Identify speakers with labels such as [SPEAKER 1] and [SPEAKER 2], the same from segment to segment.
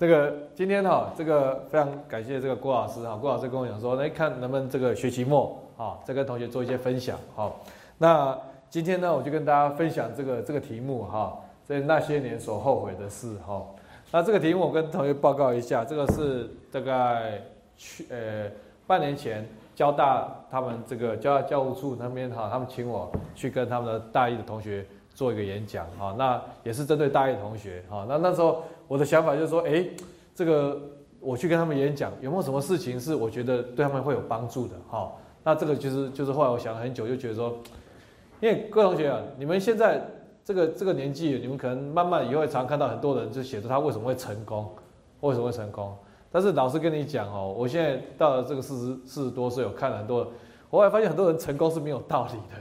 [SPEAKER 1] 这个今天哈，这个非常感谢这个郭老师哈，郭老师跟我讲说，来看能不能这个学期末啊，再跟同学做一些分享哈。那今天呢，我就跟大家分享这个这个题目哈，在那些年所后悔的事哈。那这个题目我跟同学报告一下，这个是大概去呃半年前交大他们这个交大教务处那边哈，他们请我去跟他们的大一的同学做一个演讲哈。那也是针对大一同学哈。那那时候我的想法就是说，哎，这个我去跟他们演讲，有没有什么事情是我觉得对他们会有帮助的哈？那这个就是就是后来我想了很久，就觉得说，因为各位同学啊，你们现在。这个这个年纪，你们可能慢慢以后常看到很多人就写着他为什么会成功，为什么会成功。但是老师跟你讲哦，我现在到了这个四十四十多岁，我看了很多，我还发现很多人成功是没有道理的，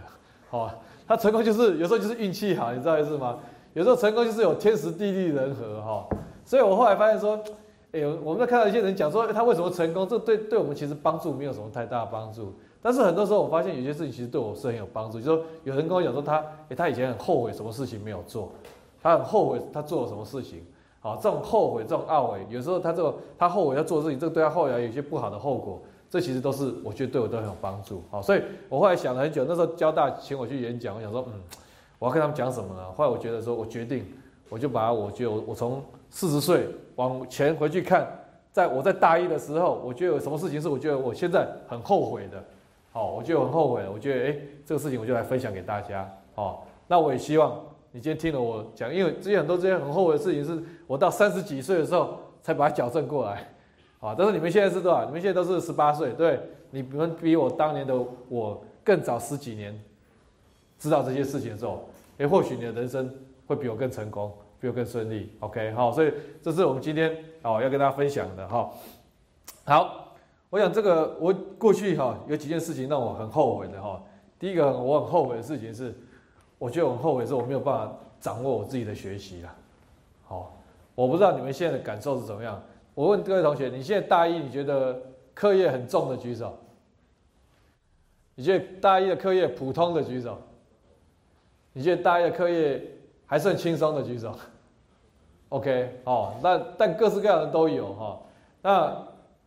[SPEAKER 1] 好他成功就是有时候就是运气好，你知道意思吗？有时候成功就是有天时地利人和哈。所以我后来发现说，哎，我们在看到一些人讲说他为什么成功，这对对我们其实帮助没有什么太大的帮助。但是很多时候，我发现有些事情其实对我是很有帮助。就说有人跟我讲说，他诶，他以前很后悔什么事情没有做，他很后悔他做了什么事情。好，这种后悔、这种懊悔，有时候他这个他后悔要做事情，这个对他后来有些不好的后果，这其实都是我觉得对我都很有帮助。好，所以我后来想了很久，那时候交大请我去演讲，我想说，嗯，我要跟他们讲什么呢？后来我觉得说，我决定，我就把我觉得我从四十岁往前回去看，在我在大一的时候，我觉得有什么事情是我觉得我现在很后悔的。好，我就很后悔了。我觉得，哎，这个事情我就来分享给大家。好，那我也希望你今天听了我讲，因为之前很多这些很后悔的事情，是我到三十几岁的时候才把它矫正过来。好，但是你们现在是多少？你们现在都是十八岁，对？你们比我当年的我更早十几年知道这些事情的时候，哎，或许你的人生会比我更成功，比我更顺利。OK，好，所以这是我们今天哦要跟大家分享的哈。好。我想这个，我过去哈有几件事情让我很后悔的哈。第一个我很后悔的事情是，我觉得我很后悔是我没有办法掌握我自己的学习了。好，我不知道你们现在的感受是怎么样。我问各位同学，你现在大一，你觉得课业很重的举手？你觉得大一的课业普通的举手？你觉得大一的课业还算轻松的举手？OK，哦，那但各式各样的都有哈。那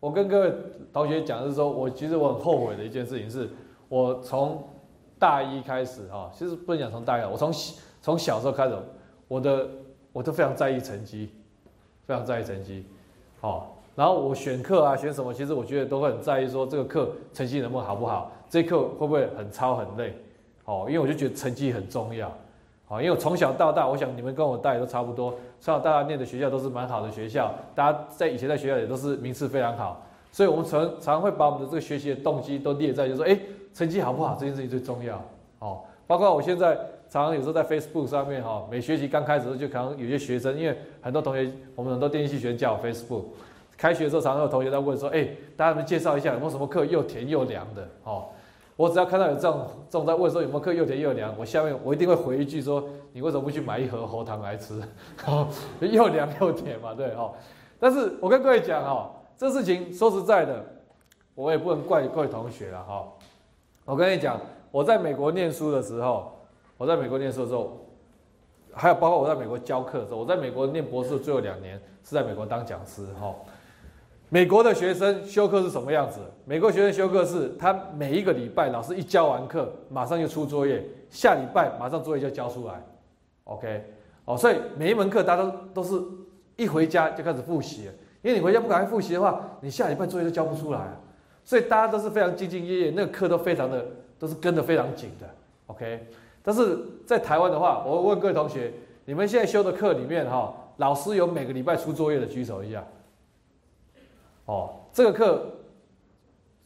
[SPEAKER 1] 我跟各位同学讲的是说，我其实我很后悔的一件事情是，我从大一开始哈，其实不能讲从大一，我从从小时候开始，我的我都非常在意成绩，非常在意成绩，好，然后我选课啊选什么，其实我觉得都会很在意说这个课成绩能不能好不好，这课会不会很超很累，哦，因为我就觉得成绩很重要。啊，因为我从小到大，我想你们跟我大也都差不多，从小到大念的学校都是蛮好的学校，大家在以前在学校也都是名次非常好，所以我们常常会把我们的这个学习的动机都列在，就说，哎，成绩好不好这件事情最重要。哦，包括我现在常常有时候在 Facebook 上面，哈，每学期刚开始的时候就可能有些学生，因为很多同学，我们很多电机系学生加我 Facebook，开学的时候常常有同学在问说，哎，大家们介绍一下有没有什么课又甜又凉的，哦。我只要看到有这种这种在问说有没有课又甜又凉，我下面我一定会回一句说你为什么不去买一盒喉糖来吃？哦，又凉又甜嘛，对哦。但是我跟各位讲哦，这事情说实在的，我也不能怪各位同学了哈。我跟你讲，我在美国念书的时候，我在美国念书的时候，还有包括我在美国教课的时候，我在美国念博士最后两年是在美国当讲师哈。美国的学生修课是什么样子？美国学生修课是，他每一个礼拜老师一教完课，马上就出作业，下礼拜马上作业就交出来，OK，哦，所以每一门课大家都都是一回家就开始复习，因为你回家不赶快复习的话，你下礼拜作业都交不出来，所以大家都是非常兢兢业业，那个课都非常的都是跟得非常紧的，OK。但是在台湾的话，我问各位同学，你们现在修的课里面哈，老师有每个礼拜出作业的举手一下。哦，这个课，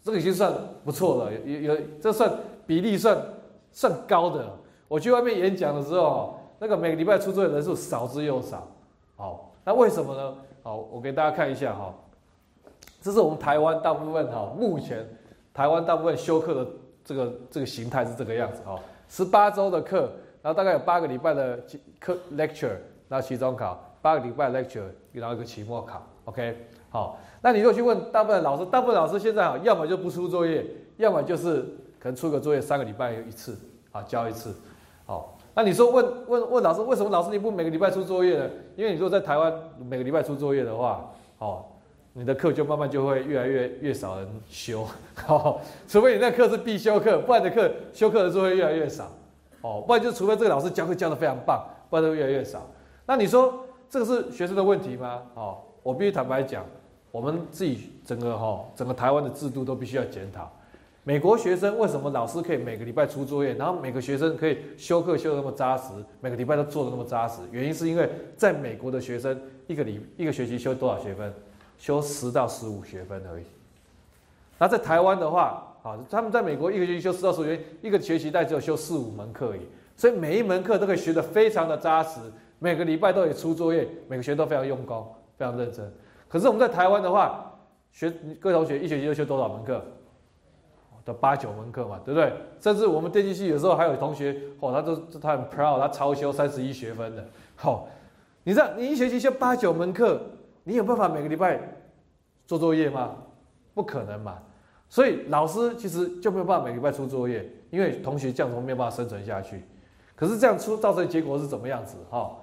[SPEAKER 1] 这个已经算不错了，有有这算比例算算高的。我去外面演讲的时候，那个每个礼拜出作业人数少之又少。好，那为什么呢？好，我给大家看一下哈，这是我们台湾大部分哈，目前台湾大部分修课的这个这个形态是这个样子哈，十八周的课，然后大概有八个礼拜的课 lecture，然后期中考，八个礼拜 lecture，然后一个期末考，OK。好，那你就去问大部分老师，大部分老师现在啊，要么就不出作业，要么就是可能出个作业三个礼拜一次，啊，交一次。好，那你说问问问老师，为什么老师你不每个礼拜出作业呢？因为你说在台湾每个礼拜出作业的话，哦，你的课就慢慢就会越来越越少人修，哦，除非你那课是必修课，不然的课修课的时候会越来越少，哦，不然就除非这个老师教课教的非常棒，不然都越来越少。那你说这个是学生的问题吗？哦，我必须坦白讲。我们自己整个哈整个台湾的制度都必须要检讨。美国学生为什么老师可以每个礼拜出作业，然后每个学生可以修课修的那么扎实，每个礼拜都做的那么扎实？原因是因为在美国的学生一个礼一个学期修多少学分？修十到十五学分而已。那在台湾的话，啊，他们在美国一个学期修十到十五学分，一个学期大概只有修四五门课而已，所以每一门课都可以学得非常的扎实，每个礼拜都有出作业，每个学生都非常用功，非常认真。可是我们在台湾的话，学各位同学一学期要修多少门课？的八九门课嘛，对不对？甚至我们电机系有时候还有同学，哦，他都他很 proud，他超修三十一学分的。好，你知道你一学期修八九门课，你有办法每个礼拜做作业吗？不可能嘛。所以老师其实就没有办法每个礼拜出作业，因为同学这样子没有办法生存下去。可是这样出造成的结果是怎么样子？哈。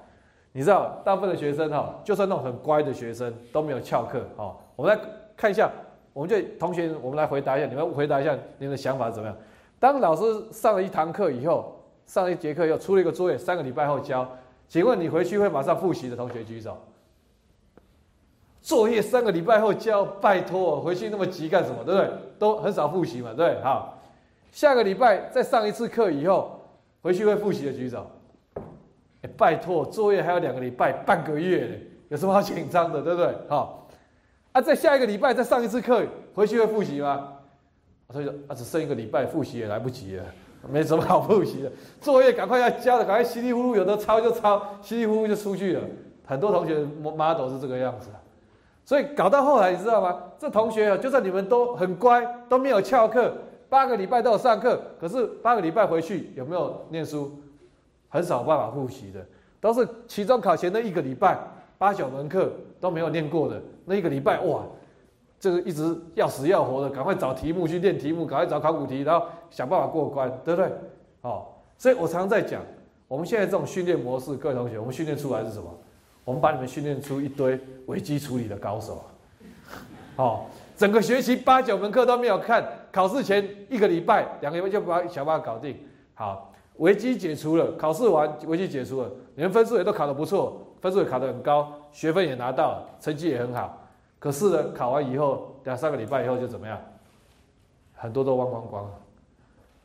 [SPEAKER 1] 你知道，大部分的学生哈，就算那种很乖的学生都没有翘课哈。我们来看一下，我们就同学，我们来回答一下，你们回答一下你们的想法怎么样？当老师上了一堂课以后，上了一节课以后，出了一个作业，三个礼拜后交，请问你回去会马上复习的同学举手。作业三个礼拜后交，拜托，回去那么急干什么？对不对？都很少复习嘛，对不对？好，下个礼拜再上一次课以后，回去会复习的举手。拜托，作业还有两个礼拜，半个月有什么好紧张的，对不对？好，啊，在下一个礼拜再上一次课，回去会复习吗？所以说啊，只剩一个礼拜，复习也来不及了，没什么好复习的。作业赶快要交的，赶快稀里糊涂，有的抄就抄，稀里糊涂就出去了。很多同学 model 是这个样子，所以搞到后来，你知道吗？这同学啊，就算你们都很乖，都没有翘课，八个礼拜都有上课，可是八个礼拜回去有没有念书？很少办法复习的，都是期中考前那一个礼拜，八九门课都没有念过的那一个礼拜，哇，这个一直要死要活的，赶快找题目去练题目，赶快找考古题，然后想办法过关，对不对？哦，所以我常常在讲，我们现在这种训练模式，各位同学，我们训练出来是什么？我们把你们训练出一堆危机处理的高手啊！哦，整个学期八九门课都没有看，考试前一个礼拜、两个礼拜就把想办法搞定，好。危机解除了，考试完危机解除了，你们分数也都考得不错，分数也考得很高，学分也拿到，成绩也很好。可是呢，考完以后两三个礼拜以后就怎么样？很多都忘光光了。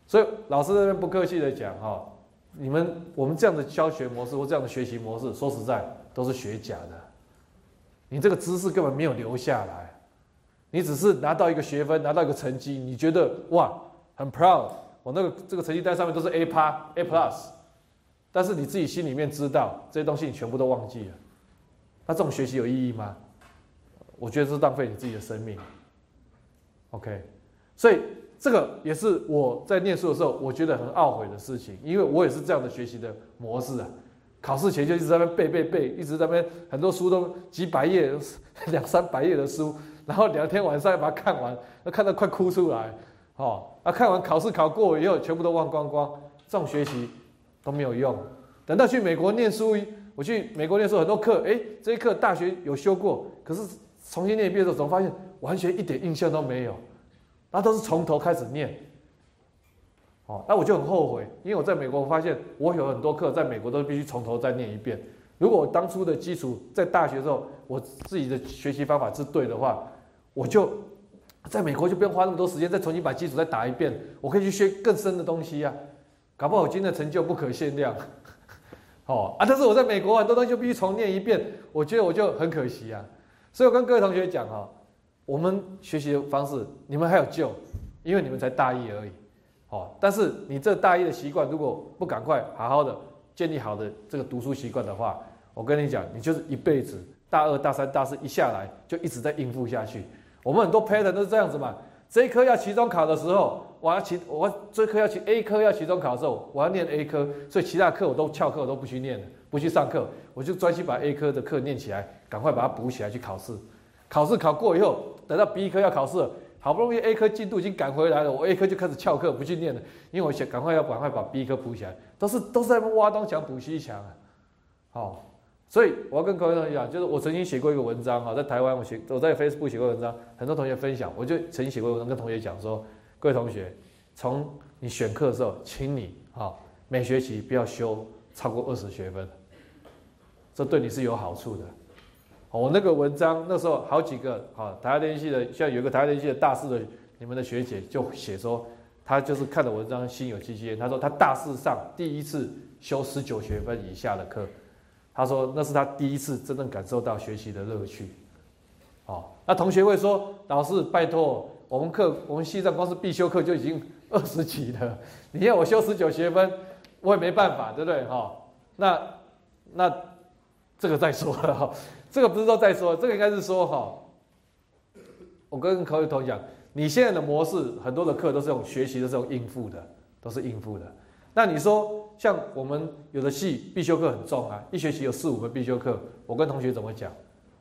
[SPEAKER 1] 所以老师这边不客气的讲哈，你们我们这样的教学模式或这样的学习模式，说实在都是学假的。你这个知识根本没有留下来，你只是拿到一个学分，拿到一个成绩，你觉得哇很 proud。我那个这个成绩单上面都是 A 趴 A plus，但是你自己心里面知道这些东西你全部都忘记了，那这种学习有意义吗？我觉得是浪费你自己的生命。OK，所以这个也是我在念书的时候我觉得很懊悔的事情，因为我也是这样的学习的模式啊。考试前就一直在那背背背，一直在那边很多书都几百页、两三百页的书，然后两天晚上要把它看完，要看到快哭出来。哦，啊，看完考试考过以后，全部都忘光光，这种学习都没有用。等到去美国念书，我去美国念书很多课，哎，这一课大学有修过，可是重新念一遍的时候，发现完全一点印象都没有？那都是从头开始念。哦，那我就很后悔，因为我在美国，我发现我有很多课在美国都必须从头再念一遍。如果我当初的基础在大学的时候，我自己的学习方法是对的话，我就。在美国就不用花那么多时间再重新把基础再打一遍，我可以去学更深的东西呀，搞不好今天的成就不可限量。哦啊，但是我在美国很多东西就必须重念一遍，我觉得我就很可惜啊。所以我跟各位同学讲哈，我们学习的方式你们还有救，因为你们才大一而已。哦，但是你这大一的习惯如果不赶快好好的建立好的这个读书习惯的话，我跟你讲，你就是一辈子大二、大三、大四一下来就一直在应付下去。我们很多 pattern 都是这样子嘛。这一科要期中考的时候，我要期我这科要期 A 科要期中考的时候，我要念 A 科，所以其他课我都翘课，我都不去念了，不去上课，我就专心把 A 科的课念起来，赶快把它补起来去考试。考试考过以后，等到 B 科要考试好不容易 A 科进度已经赶回来了，我 A 科就开始翘课不去念了，因为我想赶快要赶快把 B 科补起来，都是都是在挖东墙补西墙啊。好，所以我要跟各位同学讲，就是我曾经写过一个文章哈，在台湾我写我在 Facebook 写过文章，很多同学分享，我就曾经写过文章跟同学讲说，各位同学，从你选课的时候，请你哈每学期不要修超过二十学分，这对你是有好处的。我那个文章那时候好几个哈，台大电系的，像有一个台大电系的大四的，你们的学姐就写说，她就是看了文章心有戚戚焉。她说她大四上第一次修十九学分以下的课，他说那是他第一次真正感受到学习的乐趣。哦，那同学会说，老师拜托，我们课我们西藏光是必修课就已经二十几了，你要我修十九学分，我也没办法，对不对？哈，那那这个再说了哈。这个不是说再说，这个应该是说哈，我跟各位同讲，你现在的模式很多的课都是用学习的这种应付的，都是应付的。那你说像我们有的系必修课很重啊，一学期有四五个必修课，我跟同学怎么讲？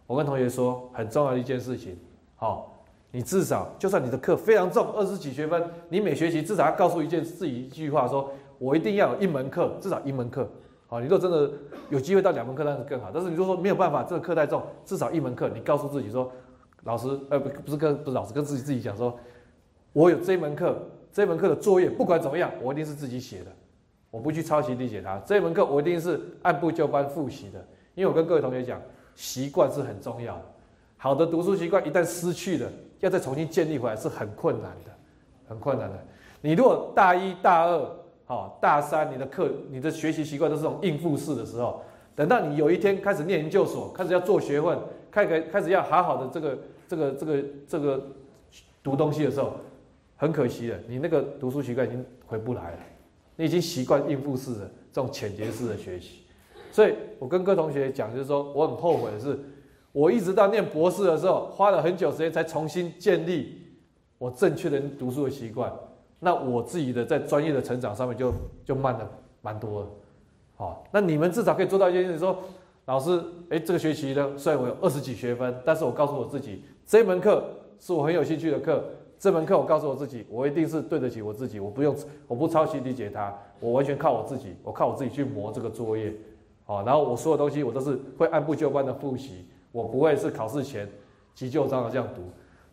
[SPEAKER 1] 我跟同学说很重要的一件事情，好，你至少就算你的课非常重，二十几学分，你每学期至少要告诉一件自己一句话，说我一定要有一门课，至少一门课。好，你如果真的有机会到两门课，那是更好。但是你如果说没有办法，这个课太重，至少一门课，你告诉自己说，老师，呃，不，不是跟不是老师，跟自己自己讲说，我有这门课，这门课的作业不管怎么样，我一定是自己写的，我不去抄袭理解它。这门课我一定是按部就班复习的，因为我跟各位同学讲，习惯是很重要的。好的读书习惯一旦失去了，要再重新建立回来是很困难的，很困难的。你如果大一大二。好，大三你的课、你的学习习惯都是这种应付式的时候，等到你有一天开始念研究所，开始要做学问，开开开始要好好的这个、这个、这个、这个读东西的时候，很可惜的，你那个读书习惯已经回不来了，你已经习惯应付式的这种浅节式的学习，所以我跟各位同学讲，就是说我很后悔的是，我一直到念博士的时候，花了很久时间才重新建立我正确的读书的习惯。那我自己的在专业的成长上面就就慢了蛮多了，好，那你们至少可以做到一件事，说老师，哎，这个学期呢，虽然我有二十几学分，但是我告诉我自己，这门课是我很有兴趣的课，这门课我告诉我自己，我一定是对得起我自己，我不用我不抄袭理解它，我完全靠我自己，我靠我自己去磨这个作业，好，然后我所有东西我都是会按部就班的复习，我不会是考试前急就章的这样读，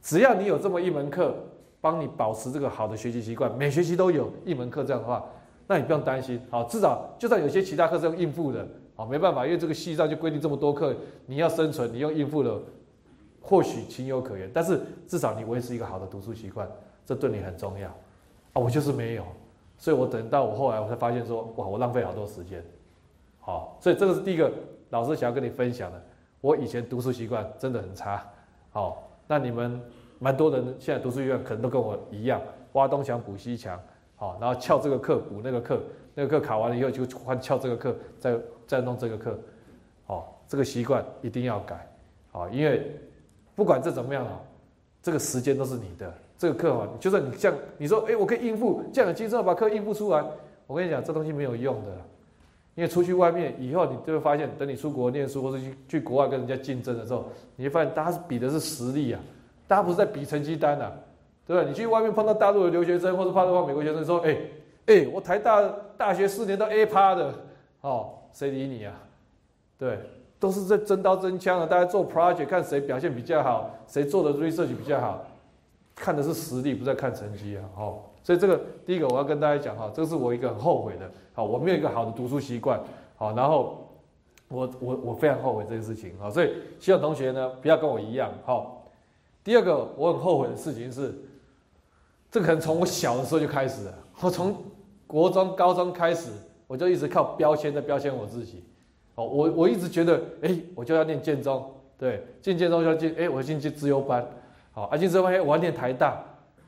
[SPEAKER 1] 只要你有这么一门课。帮你保持这个好的学习习惯，每学期都有一门课这样的话，那你不用担心。好，至少就算有些其他课是用应付的，好，没办法，因为这个系上就规定这么多课，你要生存，你用应付的，或许情有可原。但是至少你维持一个好的读书习惯，这对你很重要。啊，我就是没有，所以我等到我后来我才发现说，哇，我浪费好多时间。好，所以这个是第一个老师想要跟你分享的。我以前读书习惯真的很差。好，那你们。蛮多人现在读书习惯可能都跟我一样，挖东墙补西墙，好，然后翘这个课补那个课，那个课考完了以后就换翘这个课，再再弄这个课，好，这个习惯一定要改，好，因为不管这怎么样啊，这个时间都是你的，这个课啊，就算你像你说，哎，我可以应付，这样精神把课应付出来，我跟你讲，这东西没有用的，因为出去外面以后，你就会发现，等你出国念书或者去去国外跟人家竞争的时候，你会发现大家是比的是实力啊。大家不是在比成绩单呐，对吧？你去外面碰到大陆的留学生，或者碰到美国学生，说：“哎，哎，我台大大学四年都 A 趴的，哦，谁理你啊？”对，都是在真刀真枪的，大家做 project 看谁表现比较好，谁做的 research 比较好，看的是实力，不在看成绩啊。哦，所以这个第一个我要跟大家讲哈，这是我一个很后悔的，好，我没有一个好的读书习惯，好，然后我我我非常后悔这件事情，好，所以希望同学呢不要跟我一样，好。第二个我很后悔的事情是，这可能从我小的时候就开始了。我从国中、高中开始，我就一直靠标签在标签我自己。哦，我我一直觉得，哎，我就要念建中，对，进建中就要进，哎，我进去自由班，好，啊，进自由班，哎，我要念台大，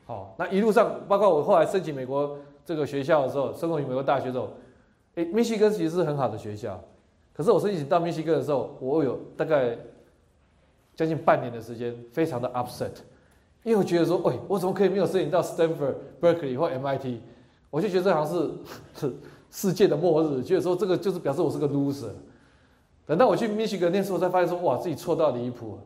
[SPEAKER 1] 好，那一路上，包括我后来申请美国这个学校的时候，申请美国大学的时候，哎，密西根其实是很好的学校，可是我申请到密西根的时候，我有大概。将近半年的时间，非常的 upset，因为我觉得说，喂，我怎么可以没有申请到 Stanford、Berkeley 或 MIT？我就觉得这好像是是 世界的末日，觉得说这个就是表示我是个 loser。等到我去 Michigan 念书，我才发现说，哇，自己错到离谱。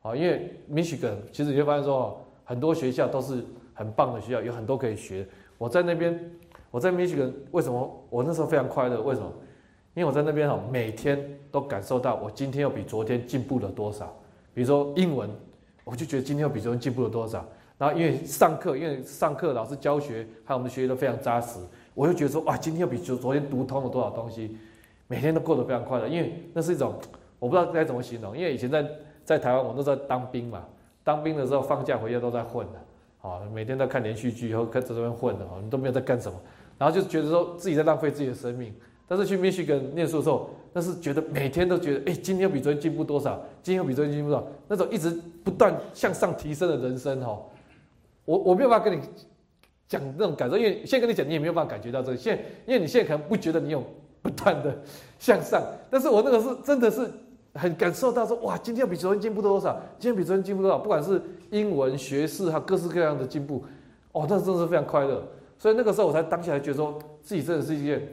[SPEAKER 1] 好，因为 Michigan 其实你会发现说，很多学校都是很棒的学校，有很多可以学。我在那边，我在密西根，为什么我那时候非常快乐？为什么？因为我在那边哈，每天都感受到我今天又比昨天进步了多少。比如说英文，我就觉得今天又比昨天进步了多少。然后因为上课，因为上课老师教学，还有我们的学习都非常扎实，我就觉得说哇，今天又比昨昨天读通了多少东西。每天都过得非常快乐，因为那是一种我不知道该怎么形容。因为以前在在台湾，我都在当兵嘛，当兵的时候放假回家都在混的，啊，每天都看连续剧，然后在这边混的，你都没有在干什么，然后就觉得说自己在浪费自己的生命。但是去密西根念书的时候，那是觉得每天都觉得，哎，今天又比昨天进步多少？今天又比昨天进步多少？那种一直不断向上提升的人生，哈，我我没有办法跟你讲那种感受，因为现在跟你讲，你也没有办法感觉到这个。现因为你现在可能不觉得你有。不断的向上，但是我那个是真的是很感受到说，哇，今天比昨天进步多少？今天比昨天进步多少？不管是英文学识哈，各式各样的进步，哦，那真的是非常快乐。所以那个时候我才当下觉得说自己真的是一件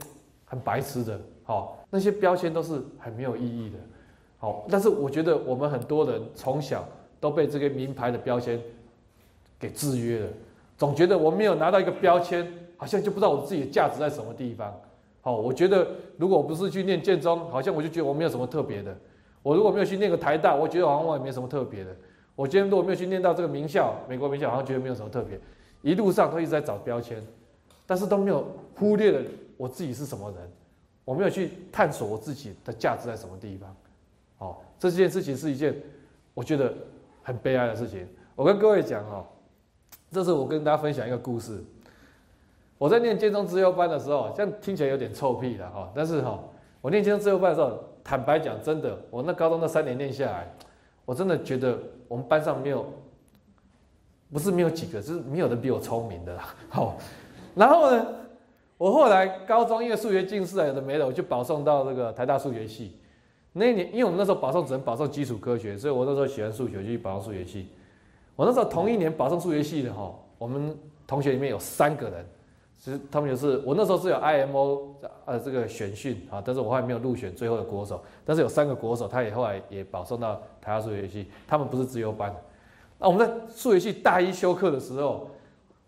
[SPEAKER 1] 很白痴的，好，那些标签都是很没有意义的，好。但是我觉得我们很多人从小都被这个名牌的标签给制约了，总觉得我没有拿到一个标签，好像就不知道我自己的价值在什么地方。好，我觉得如果我不是去念建中，好像我就觉得我没有什么特别的。我如果没有去念个台大，我觉得好像我也没什么特别的。我今天如果没有去念到这个名校，美国名校，好像觉得没有什么特别。一路上都一直在找标签，但是都没有忽略了我自己是什么人。我没有去探索我自己的价值在什么地方。好，这件事情是一件我觉得很悲哀的事情。我跟各位讲哈，这是我跟大家分享一个故事。我在念建中自由班的时候，这样听起来有点臭屁了哈。但是哈，我念建中自由班的时候，坦白讲，真的，我那高中那三年念下来，我真的觉得我们班上没有，不是没有几个，是没有人比我聪明的啦。好，然后呢，我后来高中因为数学近视啊，有的没的，我就保送到这个台大数学系。那一年，因为我们那时候保送只能保送基础科学，所以我那时候喜欢数学，就去保送数学系。我那时候同一年保送数学系的哈，我们同学里面有三个人。其实他们也是，我那时候是有 IMO 呃这个选训啊，但是我后来没有入选最后的国手，但是有三个国手，他也后来也保送到台大数学系，他们不是自由班。那我们在数学系大一修课的时候，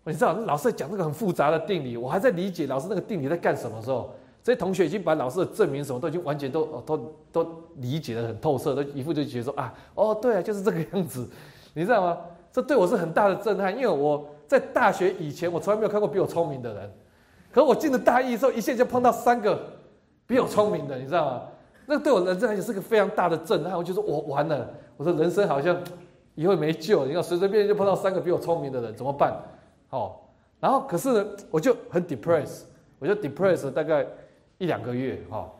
[SPEAKER 1] 你知道老师在讲这个很复杂的定理，我还在理解老师那个定理在干什么时候，这些同学已经把老师的证明什么都已经完全都都都理解的很透彻，都一副就觉得说啊，哦对啊，就是这个样子，你知道吗？这对我是很大的震撼，因为我。在大学以前，我从来没有看过比我聪明的人。可我进了大一之后，一下就碰到三个比我聪明的，你知道吗？那对我人生也是个非常大的震撼。我就说我完了，我说人生好像以后没救。你看随随便便就碰到三个比我聪明的人，怎么办？哦，然后可是呢，我就很 depressed，我就 depressed 大概一两个月。哈，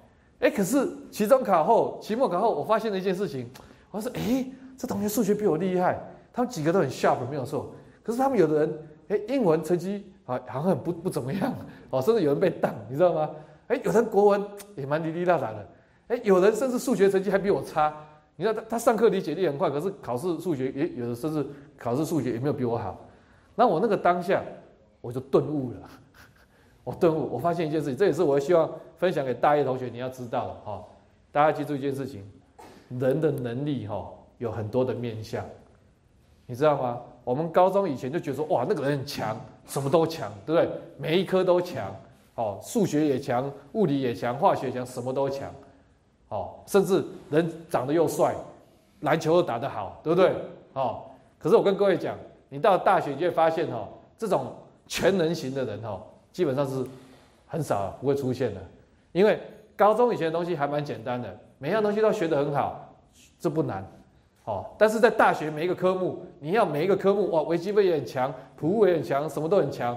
[SPEAKER 1] 哎，可是期中考后、期末考后，我发现了一件事情，我说，哎，这同学数学比我厉害，他们几个都很 sharp，没有错。可是他们有的人，哎，英文成绩啊，好像不不怎么样，哦，甚至有人被挡，你知道吗？哎，有人国文也蛮滴滴答答的，哎，有人甚至数学成绩还比我差。你知道他他上课理解力很快，可是考试数学也有的甚至考试数学也没有比我好。那我那个当下我就顿悟了，我顿悟，我发现一件事情，这也是我希望分享给大一同学你要知道的哈。大家记住一件事情，人的能力哈有很多的面相，你知道吗？我们高中以前就觉得说，哇，那个人很强，什么都强，对不对？每一科都强，哦，数学也强，物理也强，化学强，什么都强，哦，甚至人长得又帅，篮球又打得好，对不对？哦，可是我跟各位讲，你到大学就会发现，哈，这种全能型的人，哈，基本上是很少不会出现的，因为高中以前的东西还蛮简单的，每样东西都学得很好，这不难。哦，但是在大学每一个科目，你要每一个科目哇，微积分也很强，普物也很强，什么都很强，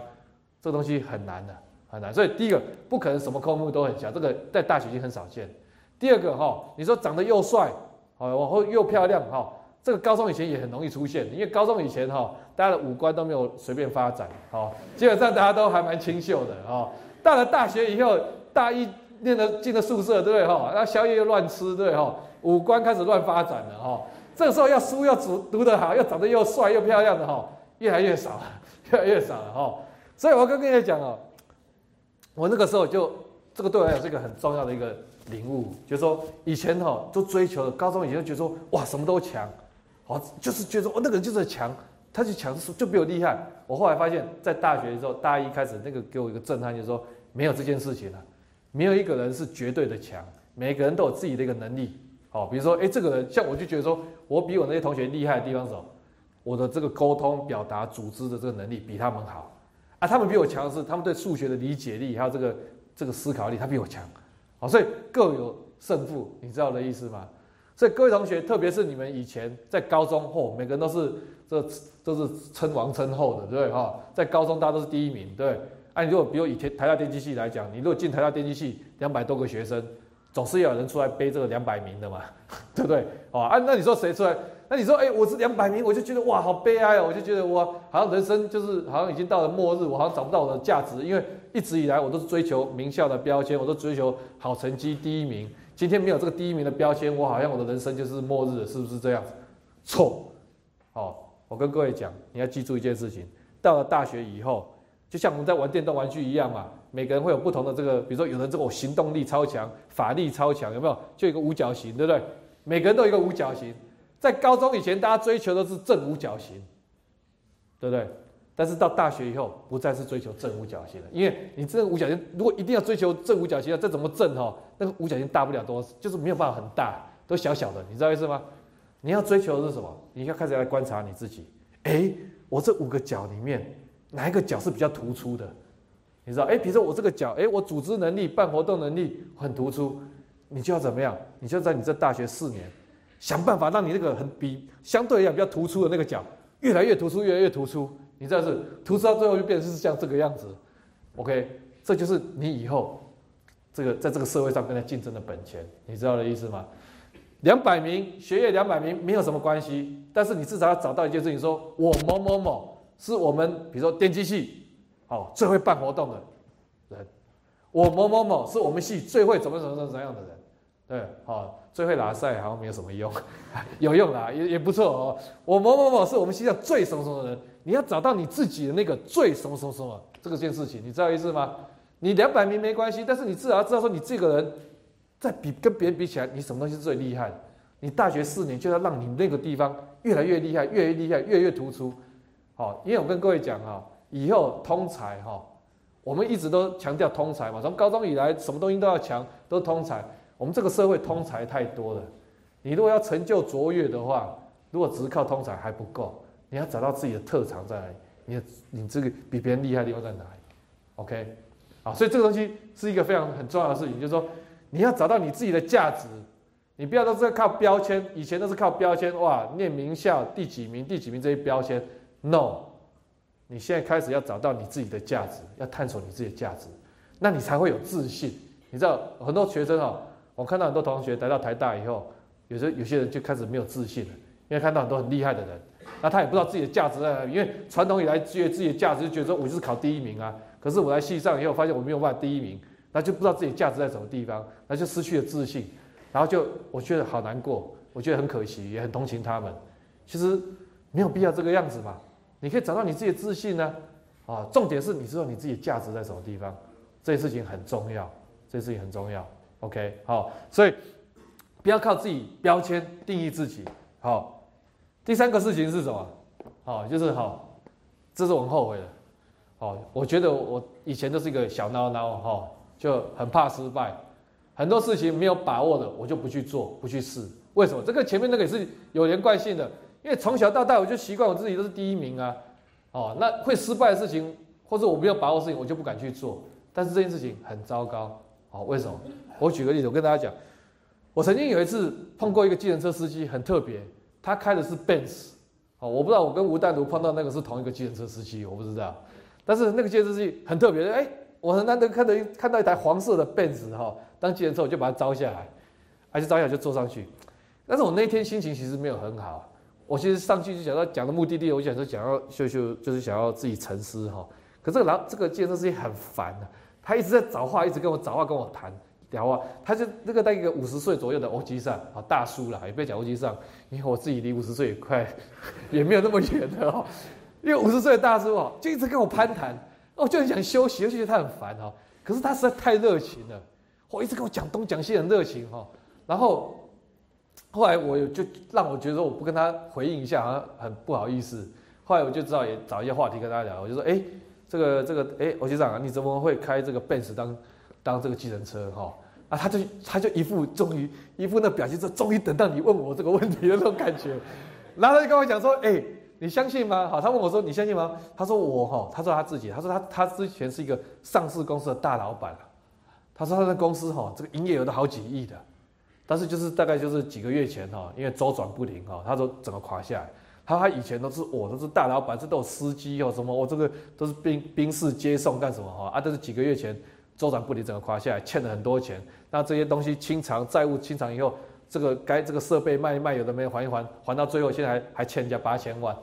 [SPEAKER 1] 这东西很难的，很难。所以第一个不可能什么科目都很强，这个在大学已经很少见。第二个哈，你说长得又帅，哦，往后又漂亮哈，这个高中以前也很容易出现，因为高中以前哈，大家的五官都没有随便发展，哦，基本上大家都还蛮清秀的哦。到了大学以后，大一念了进了宿舍，对不对哈？那宵夜又乱吃，对哈？五官开始乱发展了哈。这个时候要书要读读得好，要长得又帅又漂亮的哈，越来越少了，越来越少了哈。所以我跟各位讲哦，我那个时候就这个对我来讲是一个很重要的一个领悟，就是说以前哈都追求高中以前觉得说哇什么都强，好就是觉得说哦那个人就是强，他就强就比我厉害。我后来发现，在大学的时候，大一开始那个给我一个震撼，就是说没有这件事情了，没有一个人是绝对的强，每个人都有自己的一个能力。好，比如说，哎，这个人像我就觉得说，我比我那些同学厉害的地方是什么？我的这个沟通、表达、组织的这个能力比他们好。啊，他们比我强的是，他们对数学的理解力还有这个这个思考力，他比我强。好，所以各有胜负，你知道我的意思吗？所以各位同学，特别是你们以前在高中后，每个人都是这都是称王称后的，对不对？哈，在高中大家都是第一名，对。哎，如果比如以前台大电机系来讲，你如果进台大电机系，两百多个学生，总是要有人出来背这个两百名的嘛，对不对？哦，啊，那你说谁出来？那你说，哎，我是两百名，我就觉得哇，好悲哀哦！我就觉得我好像人生就是好像已经到了末日，我好像找不到我的价值，因为一直以来我都是追求名校的标签，我都追求好成绩第一名。今天没有这个第一名的标签，我好像我的人生就是末日，是不是这样？错，哦，我跟各位讲，你要记住一件事情，到了大学以后，就像我们在玩电动玩具一样嘛，每个人会有不同的这个，比如说有人这个行动力超强，法力超强，有没有？就一个五角形，对不对？每个人都有一个五角形。在高中以前，大家追求的是正五角形，对不对？但是到大学以后，不再是追求正五角形了，因为你正五角形如果一定要追求正五角形，再怎么正哈，那个五角形大不了多，就是没有办法很大，都小小的，你知道意思吗？你要追求的是什么？你要开始来观察你自己，哎，我这五个角里面哪一个角是比较突出的？你知道？哎，比如说我这个角，哎，我组织能力、办活动能力很突出，你就要怎么样？你就在你这大学四年。想办法让你那个很比相对来讲比较突出的那个角越来越突出，越来越突出。你知道是突出到最后就变成是像这个样子。OK，这就是你以后这个在这个社会上跟他竞争的本钱。你知道的意思吗？两百名学业两百名没有什么关系，但是你至少要找到一件事情，说我某某某是我们比如说电机系哦最会办活动的人，我某某某是我们系最会怎么怎么怎么怎样的人。对，好。最会拿赛好像没有什么用，有用啦，也也不错哦。我某某某是我们系上最什么什么的人，你要找到你自己的那个最什么什么什么这个件事情，你知道意思吗？你两百名没关系，但是你至少要知道说你这个人，在比跟别人比起来，你什么东西是最厉害？你大学四年就要让你那个地方越来越厉害，越来越厉害，越来越突出。好，因为我跟各位讲哈，以后通才哈，我们一直都强调通才嘛，从高中以来什么东西都要强，都通才。我们这个社会通才太多了，你如果要成就卓越的话，如果只是靠通才还不够，你要找到自己的特长在哪里，你你这个比别人厉害的地方在哪里？OK，啊，所以这个东西是一个非常很重要的事情，就是说你要找到你自己的价值，你不要都是靠标签，以前都是靠标签，哇，念名校第几名第几名这些标签，No，你现在开始要找到你自己的价值，要探索你自己的价值，那你才会有自信。你知道很多学生啊。我看到很多同学来到台大以后，有时候有些人就开始没有自信了，因为看到很多很厉害的人，那他也不知道自己的价值在哪里。因为传统以来觉得自己的价值，就觉得说我就是考第一名啊。可是我来系上以后，发现我没有办法第一名，那就不知道自己价值在什么地方，那就失去了自信，然后就我觉得好难过，我觉得很可惜，也很同情他们。其实没有必要这个样子嘛，你可以找到你自己的自信呢。啊，重点是你知道你自己价值在什么地方，这些事情很重要，这些事情很重要。OK，好，所以不要靠自己标签定义自己。好，第三个事情是什么？好，就是好，这是我很后悔的。好，我觉得我以前都是一个小孬孬，哈，就很怕失败，很多事情没有把握的，我就不去做，不去试。为什么？这个前面那个也是有连贯性的，因为从小到大我就习惯我自己都是第一名啊。哦，那会失败的事情，或者我没有把握的事情，我就不敢去做。但是这件事情很糟糕。好，为什么？我举个例子，我跟大家讲，我曾经有一次碰过一个计程车司机，很特别，他开的是 Benz，哦，我不知道我跟吴淡如碰到那个是同一个计程车司机，我不知道，但是那个计程车司机很特别，哎，我很难得看到一看到一台黄色的 Benz 哈，当计程车我就把它招下来，而且招下来就坐上去，但是我那天心情其实没有很好，我其实上去就想到讲的目的地，我想说想要秀秀，就是想要自己沉思哈，可这个然这个计程车司机很烦的，他一直在找话，一直跟我找话跟我谈。聊啊，他就那个在一个五十岁左右的欧吉上啊，大叔了，也不要讲欧吉上，因为我自己离五十岁也快，也没有那么远的哦。因为五十岁的大叔哦，就一直跟我攀谈，我就很想休息，就觉得他很烦哈。可是他实在太热情了，我一直跟我讲东讲西，很热情哈。然后后来我就让我觉得我不跟他回应一下，好像很不好意思，后来我就知道也找一些话题跟大家聊，我就说，哎，这个这个，哎，我局长啊，你怎么会开这个 Benz 当当这个计程车哈？啊，他就他就一副终于一副那表情说，终于等到你问我这个问题的那种感觉。然后他就跟我讲说，哎，你相信吗？好，他问我说，你相信吗？他说我哈，他说他自己，他说他他之前是一个上市公司的大老板他说他的公司哈，这个营业额都好几亿的，但是就是大概就是几个月前哈，因为周转不灵哈，他说整个垮下来。他他以前都是我都是大老板，这都有司机哦，什么我这个都是兵兵士接送干什么哈啊？但是几个月前周转不灵，整个垮下来，欠了很多钱。那这些东西清偿债务清偿以后，这个该这个设备卖一卖，有的没有还一还，还到最后现在还还欠人家八千万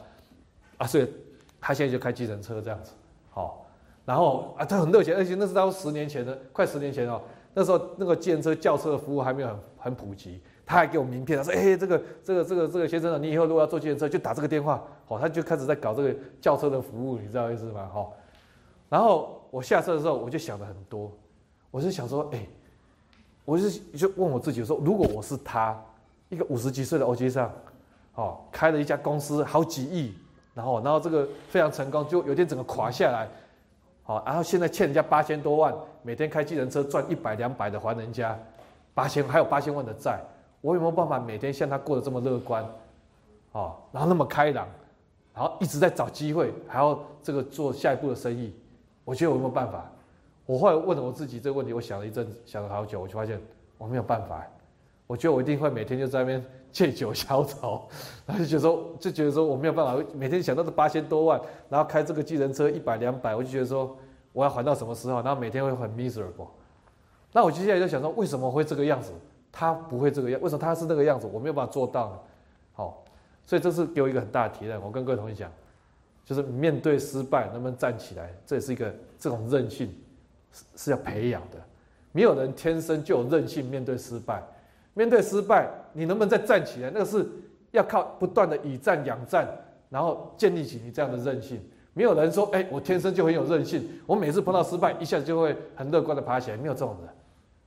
[SPEAKER 1] 啊！所以他现在就开计程车这样子，好，然后啊他很热情，而且那是他十年前的，快十年前哦，那时候那个计程车轿车的服务还没有很很普及。他还给我名片，他说：“哎，这个这个这个这个先生，你以后如果要坐计程车，就打这个电话。”好，他就开始在搞这个轿车的服务，你知道意思吗？好，然后我下车的时候，我就想了很多，我就想说：“哎，我是就问我自己说，如果我是他，一个五十几岁的欧吉桑，好，开了一家公司好几亿，然后然后这个非常成功，就有天整个垮下来，好，然后现在欠人家八千多万，每天开计程车赚一百两百的还人家八千，还有八千万的债。”我有没有办法每天像他过得这么乐观，哦，然后那么开朗，然后一直在找机会，还要这个做下一步的生意？我觉得我有没有办法？我后来问了我自己这个问题，我想了一阵，想了好久，我就发现我没有办法。我觉得我一定会每天就在那边借酒消愁，然后就觉得说，就觉得说我没有办法，每天想到这八千多万，然后开这个计程车一百两百，我就觉得说我要还到什么时候？然后每天会很 miserable。那我接下来就想说，为什么会这个样子？他不会这个样，为什么他是那个样子？我没有办法做到呢。好，所以这是给我一个很大的提问。我跟各位同学讲，就是面对失败能不能站起来，这也是一个这种韧性是是要培养的。没有人天生就有韧性面对失败，面对失败你能不能再站起来，那个是要靠不断的以战养战，然后建立起你这样的韧性。没有人说，哎，我天生就很有韧性，我每次碰到失败一下子就会很乐观的爬起来，没有这种人。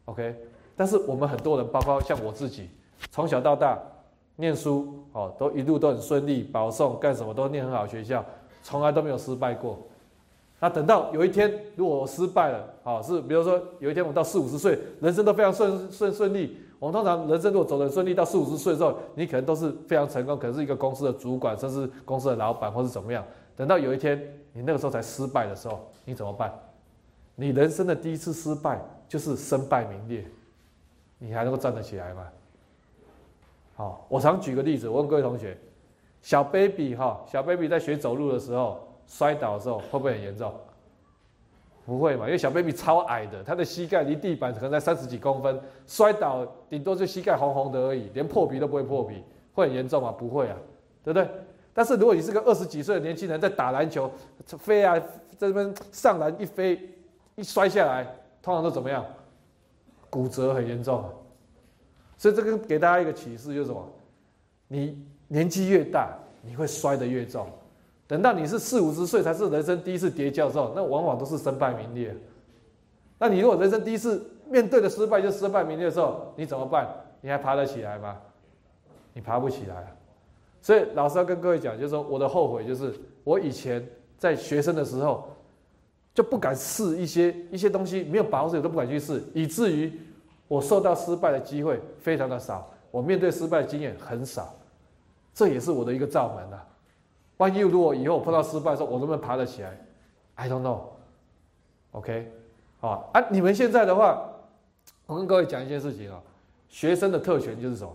[SPEAKER 1] OK。但是我们很多人，包括像我自己，从小到大念书哦，都一路都很顺利，保送干什么都念很好学校，从来都没有失败过。那等到有一天，如果我失败了，哦，是比如说有一天我到四五十岁，人生都非常顺顺顺利。我们通常人生如果走得顺利，到四五十岁的时候，你可能都是非常成功，可能是一个公司的主管，甚至公司的老板，或是怎么样。等到有一天你那个时候才失败的时候，你怎么办？你人生的第一次失败就是身败名裂。你还能够站得起来吗？好，我常举个例子，我问各位同学：小 baby 哈，小 baby 在学走路的时候摔倒的时候会不会很严重？不会嘛，因为小 baby 超矮的，他的膝盖离地板可能在三十几公分，摔倒顶多就膝盖红红的而已，连破皮都不会破皮，会很严重吗？不会啊，对不对？但是如果你是个二十几岁的年轻人在打篮球，飞啊，在这边上篮一飞，一摔下来，通常都怎么样？骨折很严重，所以这个给大家一个启示就是什么？你年纪越大，你会摔得越重。等到你是四五十岁才是人生第一次跌跤的时候，那往往都是身败名裂。那你如果人生第一次面对的失败就身败名裂的时候，你怎么办？你还爬得起来吗？你爬不起来。所以老师要跟各位讲，就是说我的后悔就是我以前在学生的时候。就不敢试一些一些东西，没有把握自都不敢去试，以至于我受到失败的机会非常的少，我面对失败的经验很少，这也是我的一个罩门呐。万一如果以后碰到失败的时候，我能不能爬得起来？I don't know。OK，好啊，你们现在的话，我跟各位讲一件事情啊，学生的特权就是什么？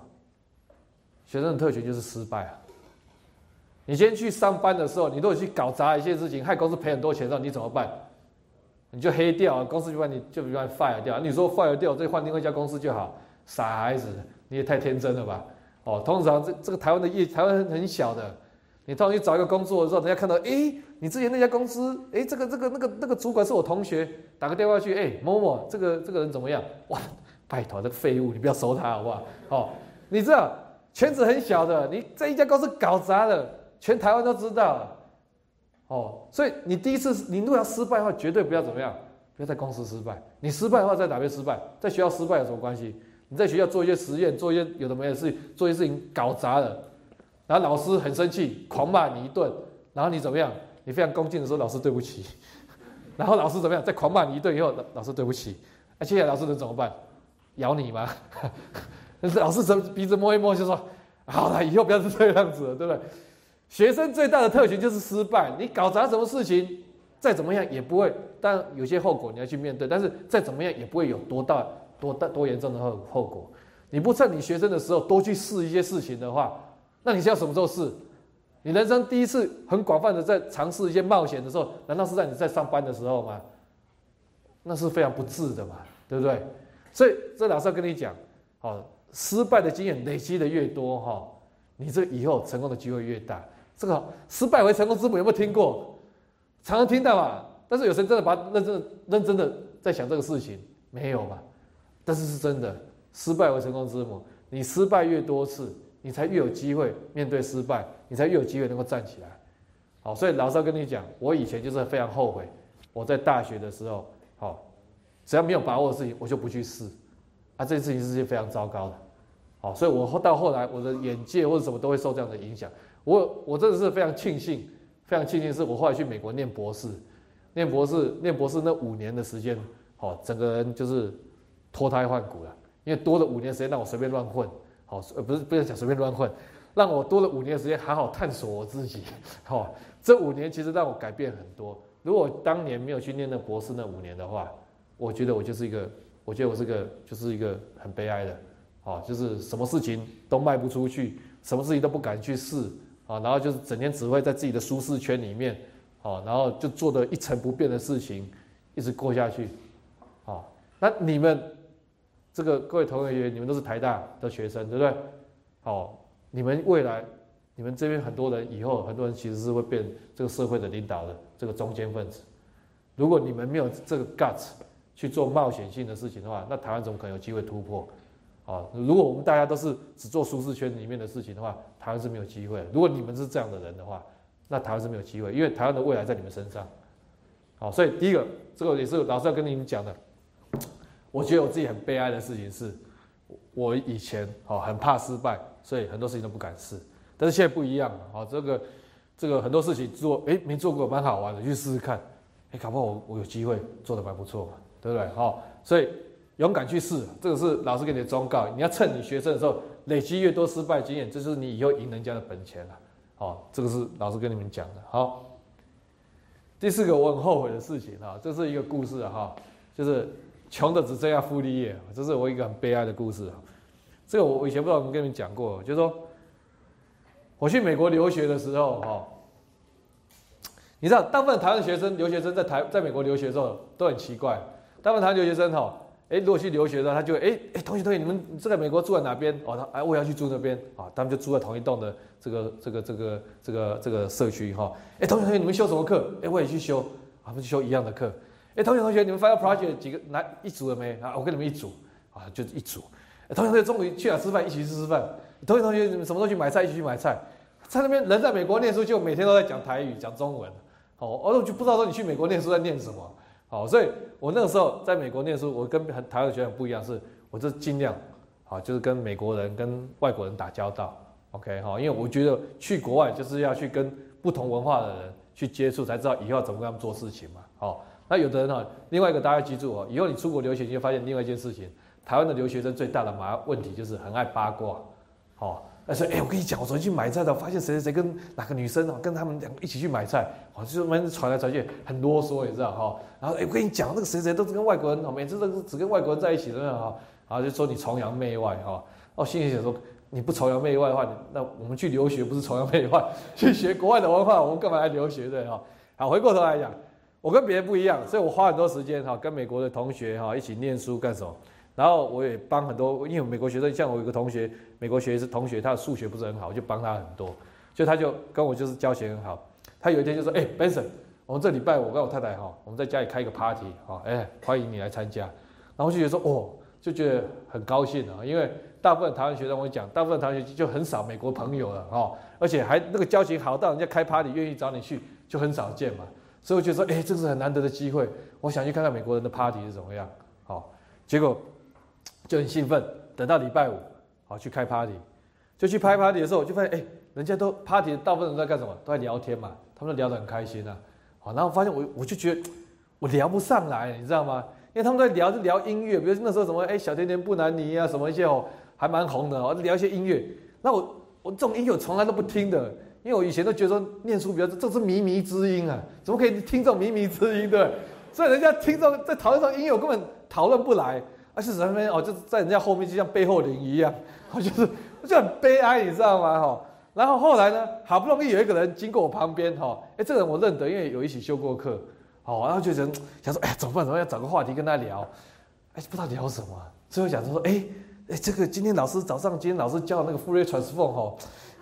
[SPEAKER 1] 学生的特权就是失败啊。你今天去上班的时候，你如果去搞砸一些事情，害公司赔很多钱的时候，你怎么办？你就黑掉，公司就把你就把你 fire 掉。你说 fire 掉，再换另外一家公司就好？傻孩子，你也太天真了吧？哦，通常这这个台湾的业，台湾很小的，你突然去找一个工作的时候，人家看到，哎，你之前那家公司，哎，这个这个那个那个主管是我同学，打个电话去，哎，某某，这个这个人怎么样？哇，拜托，这个废物，你不要收他好不好？哦，你知道圈子很小的，你这一家公司搞砸了，全台湾都知道。哦，所以你第一次你如果要失败的话，绝对不要怎么样，不要在公司失败。你失败的话，在哪边失败？在学校失败有什么关系？你在学校做一些实验，做一些有的没的事，做一些事情搞砸了，然后老师很生气，狂骂你一顿，然后你怎么样？你非常恭敬的说老师对不起，然后老师怎么样？再狂骂你一顿以后，老师对不起，那接下来老师能怎么办？咬你吗？老师怎鼻子摸一摸就说好了，以后不要是这样子了，对不对？学生最大的特权就是失败，你搞砸什么事情，再怎么样也不会，但有些后果你要去面对，但是再怎么样也不会有多大多大多严重的后后果。你不趁你学生的时候多去试一些事情的话，那你是要什么时候试？你人生第一次很广泛的在尝试一些冒险的时候，难道是在你在上班的时候吗？那是非常不智的嘛，对不对？所以这老师要跟你讲，好，失败的经验累积的越多哈，你这以后成功的机会越大。这个失败为成功之母有没有听过？常常听到嘛，但是有谁真的把认真认真的在想这个事情？没有嘛？但是是真的，失败为成功之母。你失败越多次，你才越有机会面对失败。你才越有机会能够站起来，好，所以老师要跟你讲，我以前就是非常后悔，我在大学的时候，好，只要没有把握的事情，我就不去试，啊，这件事情是件非常糟糕的，好，所以我到后来，我的眼界或者什么都会受这样的影响。我我真的是非常庆幸，非常庆幸，是我后来去美国念博士，念博士，念博士那五年的时间，好，整个人就是脱胎换骨了，因为多了五年时间让我随便乱混，好，呃，不是不要讲随便乱混。让我多了五年的时间好好探索我自己，好，这五年其实让我改变很多。如果当年没有去念那博士那五年的话，我觉得我就是一个，我觉得我是个就是一个很悲哀的，好，就是什么事情都迈不出去，什么事情都不敢去试，啊，然后就是整天只会在自己的舒适圈里面，好，然后就做的一成不变的事情，一直过下去，好，那你们这个各位同学，你们都是台大的学生，对不对？好。你们未来，你们这边很多人以后，很多人其实是会变这个社会的领导的这个中间分子。如果你们没有这个 guts 去做冒险性的事情的话，那台湾怎么可能有机会突破？啊，如果我们大家都是只做舒适圈里面的事情的话，台湾是没有机会。如果你们是这样的人的话，那台湾是没有机会，因为台湾的未来在你们身上。好，所以第一个，这个也是老师要跟你们讲的。我觉得我自己很悲哀的事情是，我以前哦很怕失败。所以很多事情都不敢试，但是现在不一样了啊！这个这个很多事情做，哎，没做过蛮好玩的，去试试看，哎，搞不好我我有机会做的蛮不错嘛，对不对？好，所以勇敢去试，这个是老师给你的忠告。你要趁你学生的时候累积越多失败经验，这是你以后赢人家的本钱了。好，这个是老师跟你们讲的。好，第四个我很后悔的事情啊，这是一个故事哈，就是穷的只剩下傅立叶，这是我一个很悲哀的故事啊。这个我以前不知道我们跟你们讲过，就是说，我去美国留学的时候，哈，你知道，大部分台湾学生留学生在台在美国留学的时候都很奇怪，大部分台湾留学生哈，哎，如果去留学的，他就哎哎，同学同学，你们在美国住在哪边？哦，他哎，我也要去住那边啊，他们就住在同一栋的这个这个这个这个这个社区哈，哎，同学同学，你们修什么课？哎，我也去修，啊，们去修一样的课，哎，同学同学，你们发到 project 几个拿一组了没？啊，我跟你们一组，啊，就一组。同学同学，中午去哪吃饭？一起去吃饭。同学同学，你们什么时候去买菜？一起去买菜。在那边人在美国念书，就每天都在讲台语、讲中文。好，我就不知道说你去美国念书在念什么。好，所以我那个时候在美国念书，我跟很台湾学生不一样，是我就尽量好，就是跟美国人、跟外国人打交道。OK，好，因为我觉得去国外就是要去跟不同文化的人去接触，才知道以后怎么跟他们做事情嘛。好，那有的人哈，另外一个大家记住哦，以后你出国留学，你就发现另外一件事情。台湾的留学生最大的麻问题就是很爱八卦，哦，他说：“哎，我跟你讲，我昨天去买菜的，发现谁谁谁跟哪个女生哦，跟他们两个一起去买菜，好，就是们传来传去，很啰嗦，你知道哈。然后，哎，我跟你讲，那个谁谁都是跟外国人哦，每次都是只跟外国人在一起的哈。然后就说你崇洋媚外哈。哦，心里想说，你不崇洋媚外的话，那我们去留学不是崇洋媚外，去学国外的文化，我们干嘛来留学的哈？好，回过头来讲，我跟别人不一样，所以我花很多时间哈，跟美国的同学哈一起念书干什么？然后我也帮很多，因为美国学生，像我有个同学，美国学是同学，他的数学不是很好，我就帮他很多，所以他就跟我就是交情很好。他有一天就说：“哎，Benson，我们这礼拜我跟我太太哈，我们在家里开一个 party，哈，哎，欢迎你来参加。”然后就觉得说：“哦，就觉得很高兴啊，因为大部分台湾学生我讲，大部分台湾学生就很少美国朋友了哈，而且还那个交情好到人家开 party 愿意找你去，就很少见嘛。所以我就说：哎，这是很难得的机会，我想去看看美国人的 party 是怎么样。好，结果。就很兴奋，等到礼拜五，好去开 party，就去拍 party 的时候，我就发现，哎，人家都 party 大部分人在干什么？都在聊天嘛，他们都聊得很开心啊。好，然后发现我我就觉得我聊不上来，你知道吗？因为他们在聊是聊音乐，比如那时候什么哎小甜甜布兰妮啊什么一些哦，还蛮红的哦，聊一些音乐。那我我这种音乐我从来都不听的，因为我以前都觉得念书比较这是靡靡之音啊，怎么可以听这种靡靡之音对？所以人家听这种在讨论这种音乐，我根本讨论不来。而且在那边哦，就在人家后面就像背后灵一样，我 就是就很悲哀，你知道吗？哈，然后后来呢，好不容易有一个人经过我旁边，哈，哎，这个人我认得，因为有一起修过课，好，然后就人想说，哎，怎么办？怎么样找个话题跟他聊？哎，不知道聊什么，最后讲说，哎，哎，这个今天老师早上今天老师教那个 Fourier transform 哈，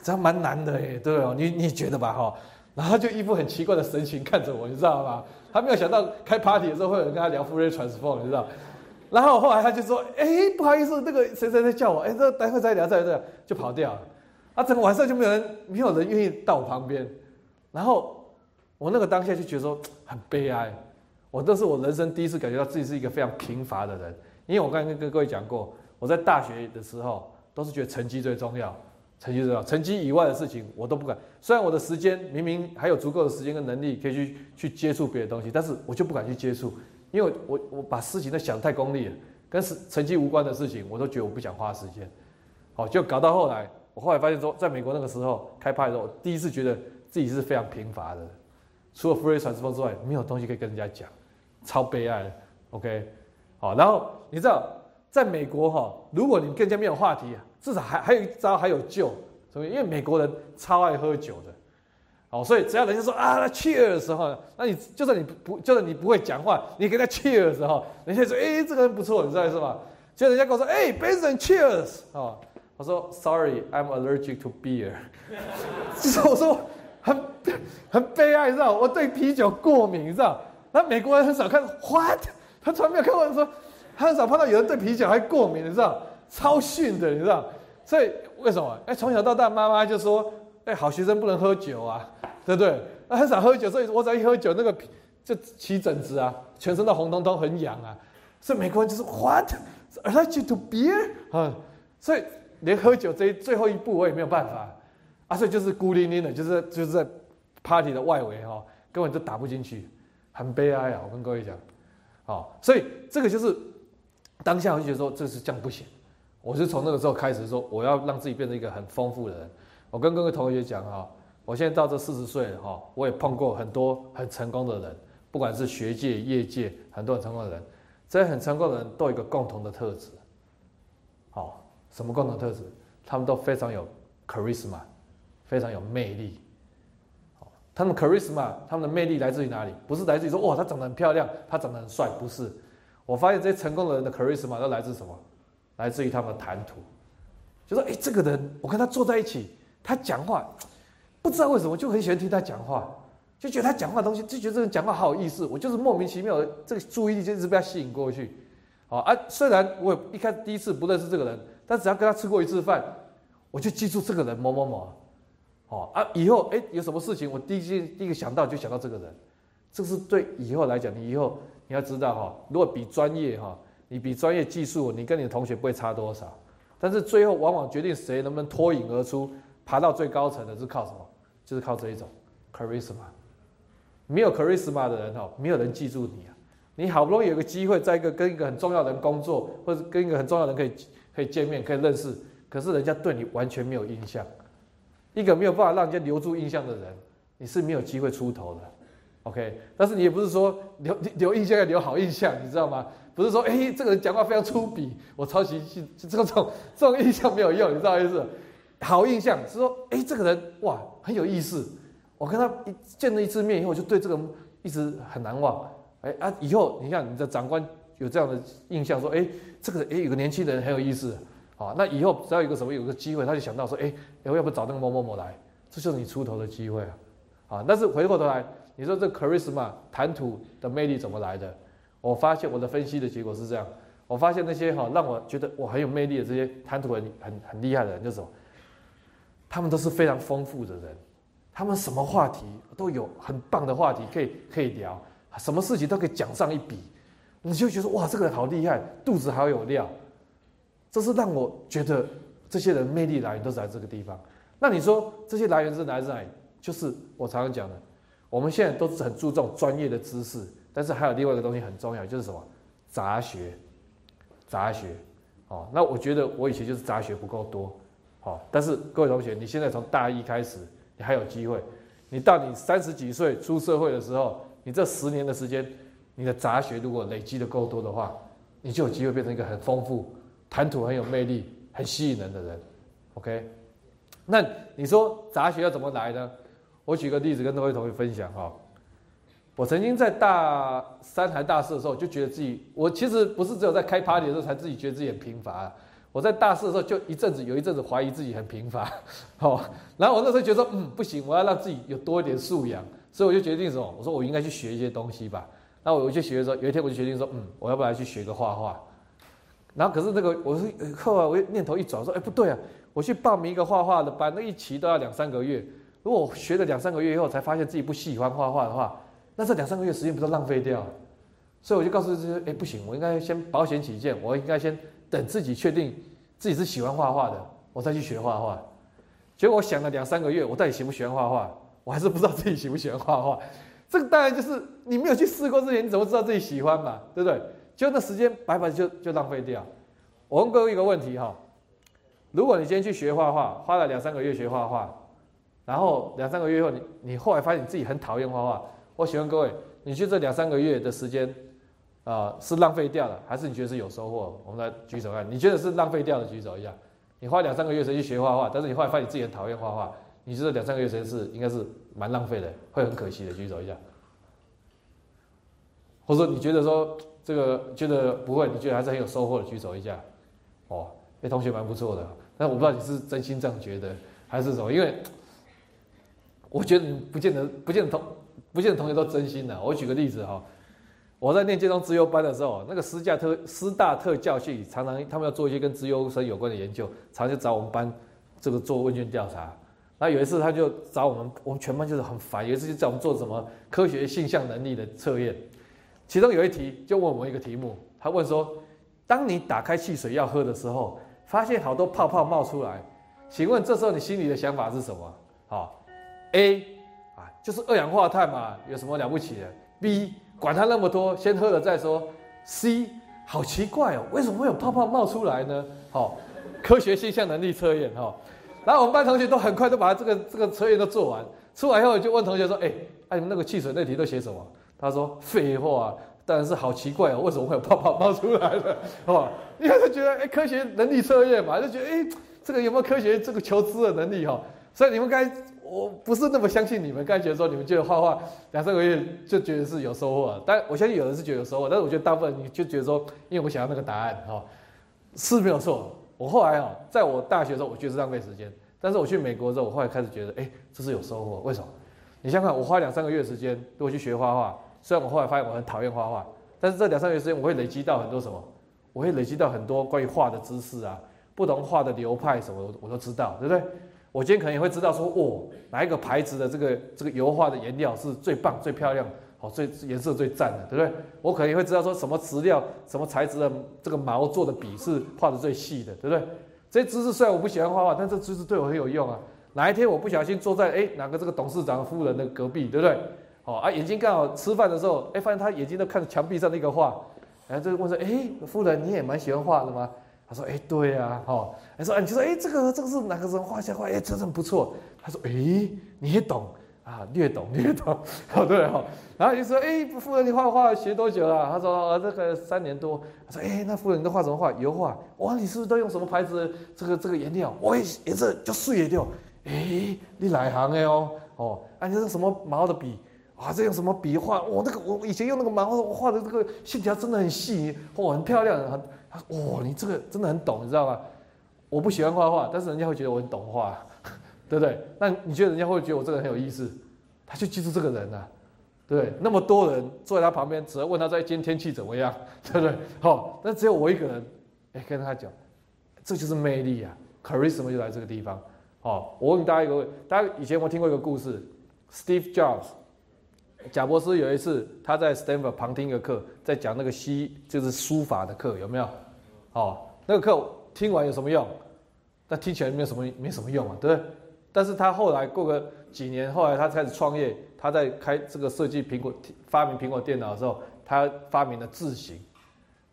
[SPEAKER 1] 这样蛮难的哎，对哦，你你觉得吧？哈，然后就一副很奇怪的神情看着我，你知道吗？他没有想到开 party 的时候会有人跟他聊 free transform，你知道？然后后来他就说：“哎，不好意思，那个谁谁谁叫我，哎，这待会再聊，再聊，就跑掉了。啊，整个晚上就没有人，没有人愿意到我旁边。然后我那个当下就觉得说很悲哀。我这是我人生第一次感觉到自己是一个非常贫乏的人，因为我刚刚跟各位讲过，我在大学的时候都是觉得成绩最重要，成绩重要，成绩以外的事情我都不敢。虽然我的时间明明还有足够的时间跟能力可以去去接触别的东西，但是我就不敢去接触。”因为我我把事情都想太功利了，跟成成绩无关的事情，我都觉得我不想花时间，好，就搞到后来，我后来发现说，在美国那个时候开派的时候，我第一次觉得自己是非常贫乏的，除了 free transfer 之外，没有东西可以跟人家讲，超悲哀的。OK，好，然后你知道，在美国哈，如果你更加没有话题，至少还还有一招还有救，什么？因为美国人超爱喝酒的。哦，所以只要人家说啊，cheer 的时候，那你就算你不，就算你不会讲话，你给他 cheer 的时候，人家说，哎，这个人不错，你知道是吧？就人家跟我说，哎，Benson cheers，哦，我说，sorry，I'm allergic to beer，就是我说很很悲哀，你知道，我对啤酒过敏，你知道？那美国人很少看，what？他从来没有看过说，他很少碰到有人对啤酒还过敏，你知道？超逊的，你知道？所以为什么？哎，从小到大，妈妈就说。哎，好学生不能喝酒啊，对不对？那很少喝酒，所以我只要一喝酒，那个就起疹子啊，全身都红彤彤，很痒啊。所以美国人就是 What？Allergic to beer？啊，所以连喝酒这最后一步我也没有办法啊，所以就是孤零零的，就是就是在 party 的外围哈，根本就打不进去，很悲哀啊！我跟各位讲，好，所以这个就是当下我就觉得说这是这样不行，我是从那个时候开始说我要让自己变成一个很丰富的人。我跟各位同学讲哈，我现在到这四十岁了哈，我也碰过很多很成功的人，不管是学界、业界，很多很成功的人，这些很成功的人都有一个共同的特质，好，什么共同特质？他们都非常有 charisma，非常有魅力。好，他们 charisma，他们的魅力来自于哪里？不是来自于说哇，他长得很漂亮，他长得很帅，不是。我发现这些成功的人的 charisma 都来自什么？来自于他们的谈吐，就说哎，这个人，我跟他坐在一起。他讲话，不知道为什么就很喜欢听他讲话，就觉得他讲话的东西，就觉得这个人讲话好有意思。我就是莫名其妙的这个注意力就一直被他吸引过去。好啊，虽然我一开始第一次不认识这个人，但只要跟他吃过一次饭，我就记住这个人某某某。好啊，以后哎有什么事情，我第一第一个想到就想到这个人。这是对以后来讲，你以后你要知道哈，如果比专业哈，你比专业技术，你跟你的同学不会差多少。但是最后往往决定谁能不能脱颖而出。爬到最高层的是靠什么？就是靠这一种 charisma。没有 charisma 的人哦，没有人记住你啊。你好不容易有个机会，在一个跟一个很重要的人工作，或者跟一个很重要的人可以可以见面、可以认识，可是人家对你完全没有印象。一个没有办法让人家留住印象的人，你是没有机会出头的。OK，但是你也不是说留留印象要留好印象，你知道吗？不是说哎，这个人讲话非常粗鄙，我抄袭这这种这种印象没有用，你知道意思？好印象是说，哎，这个人哇很有意思，我跟他一见了一次面以后，就对这个人一直很难忘。哎啊，以后你看你的长官有这样的印象，说，哎，这个哎有个年轻人很有意思，啊，那以后只要有个什么有个机会，他就想到说，哎，我要不找那个某某某来，这就是你出头的机会啊，啊，但是回过头来，你说这 charisma 谈吐的魅力怎么来的？我发现我的分析的结果是这样，我发现那些哈让我觉得我很有魅力的这些谈吐很很很厉害的人，就是。他们都是非常丰富的人，他们什么话题都有很棒的话题可以可以聊，什么事情都可以讲上一笔，你就觉得哇，这个人好厉害，肚子好有料。这是让我觉得这些人魅力来源都是在这个地方。那你说这些来源是来自哪里？就是我常常讲的，我们现在都是很注重专业的知识，但是还有另外一个东西很重要，就是什么？杂学，杂学。哦，那我觉得我以前就是杂学不够多。好，但是各位同学，你现在从大一开始，你还有机会。你到你三十几岁出社会的时候，你这十年的时间，你的杂学如果累积的够多的话，你就有机会变成一个很丰富、谈吐很有魅力、很吸引人的人。OK？那你说杂学要怎么来呢？我举个例子跟各位同学分享哈。我曾经在大三还大四的时候，就觉得自己，我其实不是只有在开 party 的时候才自己觉得自己很贫乏。我在大四的时候就一阵子有一阵子怀疑自己很贫乏，哦，然后我那时候觉得说，嗯，不行，我要让自己有多一点素养，所以我就决定什么？我说我应该去学一些东西吧。那我去学的时候，有一天我就决定说，嗯，我要不要去学个画画？然后可是那个我是后来我念头一转，说，哎，不对啊，我去报名一个画画的班，那一期都要两三个月。如果我学了两三个月以后才发现自己不喜欢画画的话，那这两三个月时间不都浪费掉？所以我就告诉自己，哎，不行，我应该先保险起见，我应该先。等自己确定自己是喜欢画画的，我再去学画画。结果我想了两三个月，我到底喜不喜欢画画？我还是不知道自己喜不喜欢画画。这个当然就是你没有去试过之前，你怎么知道自己喜欢嘛？对不对？就那时间白白就就浪费掉。我问各位一个问题哈：如果你今天去学画画，花了两三个月学画画，然后两三个月后你你后来发现你自己很讨厌画画，我喜欢各位，你去这两三个月的时间。啊，是浪费掉了，还是你觉得是有收获？我们来举手看，你觉得是浪费掉的，举手一下。你花两三个月时间去学画画，但是你后来发现你自己很讨厌画画，你觉得两三个月时间是应该是蛮浪费的，会很可惜的，举手一下。或者说你觉得说这个觉得不会，你觉得还是很有收获的，举手一下。哦，那同学蛮不错的，但我不知道你是真心这样觉得还是什么，因为我觉得你不见得不见得同不见得同学都真心的。我举个例子哈。我在念建中资优班的时候，那个师教特师大特教系常常他们要做一些跟资优生有关的研究，常常找我们班这个做问卷调查。那有一次他就找我们，我们全班就是很烦。有一次就找我们做什么科学性向能力的测验，其中有一题就问我们一个题目，他问说：当你打开汽水要喝的时候，发现好多泡泡冒出来，请问这时候你心里的想法是什么？好，A，就是二氧化碳嘛，有什么了不起的？B 管它那么多，先喝了再说。C，好奇怪哦，为什么会有泡泡冒出来呢？好，科学现象能力测验哈。然后我们班同学都很快都把这个这个测验都做完，出来以后就问同学说：“哎，哎，你们那个汽水那题都写什么？”他说：“废话，当然是好奇怪哦，为什么会有泡泡冒出来了？哦，因为他觉得哎，科学能力测验嘛，就觉得哎，这个有没有科学这个求知的能力哈？所以你们该。我不是那么相信你们，刚才觉得说你们觉得画画两三个月就觉得是有收获，但我相信有人是觉得有收获，但是我觉得大部分你就觉得说，因为我想要那个答案哈，是没有错。我后来啊，在我大学的时候，我觉得是浪费时间，但是我去美国之后，我后来开始觉得，哎，这是有收获。为什么？你想想，我花两三个月时间如果去学画画，虽然我后来发现我很讨厌画画，但是这两三个月时间我会累积到很多什么？我会累积到很多关于画的知识啊，不同画的流派什么我都知道，对不对？我今天可能也会知道说，哦，哪一个牌子的这个这个油画的颜料是最棒、最漂亮，好，最颜色最赞的，对不对？我可能也会知道说什么质料、什么材质的这个毛做的笔是画的最细的，对不对？这些知识虽然我不喜欢画画，但这知识对我很有用啊。哪一天我不小心坐在哎哪个这个董事长夫人的隔壁，对不对？哦啊，眼睛刚好吃饭的时候，哎，发现他眼睛都看着墙壁上那个画，然后这个问说，哎，夫人你也蛮喜欢画的吗？他说：“哎，对呀，哈。”他说：“哎，你就说，哎，这个这个是哪个人画下画？哎，真的不错。”他说：“哎，你也懂啊，略懂 略懂。”好对哈。然后就说：“哎，夫人，你画画学多久了？”他说：“呃，这个三年多。”他说：“哎，那夫人你都画什么画？油画？哇，你是不是都用什么牌子？这个这个颜料？我颜色就碎也掉。哎，你哪行的哦？哦，啊，你是什么毛的笔？哇，这用什么笔画？我那个我以前用那个毛画的这个线条真的很细，哇，很漂亮。”很。哇，你这个真的很懂，你知道吗？我不喜欢画画，但是人家会觉得我很懂画，对不对？那你觉得人家会觉得我这个人很有意思？他就记住这个人啊，对不对？那么多人坐在他旁边，只要问他在今天天气怎么样，对不对？好，但只有我一个人，哎，跟他讲，这就是魅力啊，charisma 就来这个地方。好，我问大家一个问，大家以前有听过一个故事，Steve Jobs。贾博士有一次，他在 Stanford 旁听一个课，在讲那个西就是书法的课，有没有？哦，那个课听完有什么用？但听起来没有什么，没什么用啊，对不对？但是他后来过个几年，后来他开始创业，他在开这个设计苹果发明苹果电脑的时候，他发明了字形，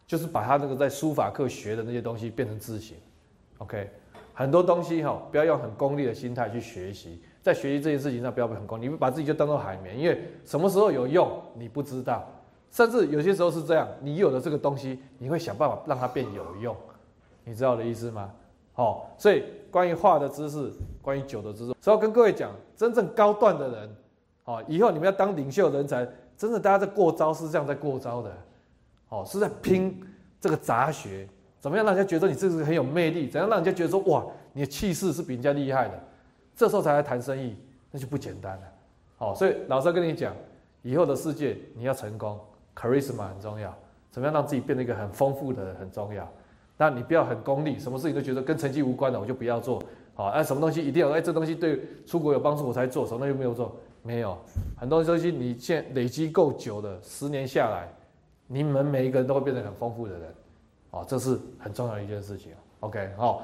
[SPEAKER 1] 就是把他那个在书法课学的那些东西变成字形。OK，很多东西哈，不要用很功利的心态去学习，在学习这件事情上不要很功利，你把自己就当做海绵，因为什么时候有用你不知道，甚至有些时候是这样，你有了这个东西，你会想办法让它变有用，你知道我的意思吗？好，所以关于画的知识，关于酒的知识，所以要跟各位讲，真正高段的人，哦，以后你们要当领袖人才，真的大家在过招是这样在过招的，哦，是在拼这个杂学，怎么样让人家觉得你这个很有魅力，怎样让人家觉得说哇，你的气势是比人家厉害的，这时候才来谈生意，那就不简单了，好，所以老师跟你讲，以后的世界你要成功，charisma 很重要，怎么样让自己变得一个很丰富的人很重要。那你不要很功利，什么事情都觉得跟成绩无关的，我就不要做。好，哎，什么东西一定要，哎，这东西对出国有帮助我才做，什么东西没有做？没有，很多东西你现累积够久的，十年下来，你们每一个人都会变成很丰富的人。哦，这是很重要的一件事情。OK，好，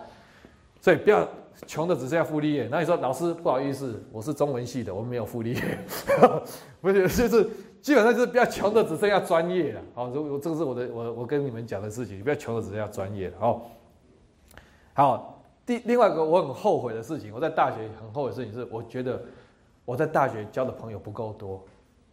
[SPEAKER 1] 所以不要穷的只剩下复利业。那你说老师不好意思，我是中文系的，我没有复利业，不是，就是。基本上就是比较穷的只剩下专业了，好，我这个是我的我我跟你们讲的事情，比较穷的只剩下专业了，哦。好，第另外一个我很后悔的事情，我在大学很后悔的事情是，我觉得我在大学交的朋友不够多，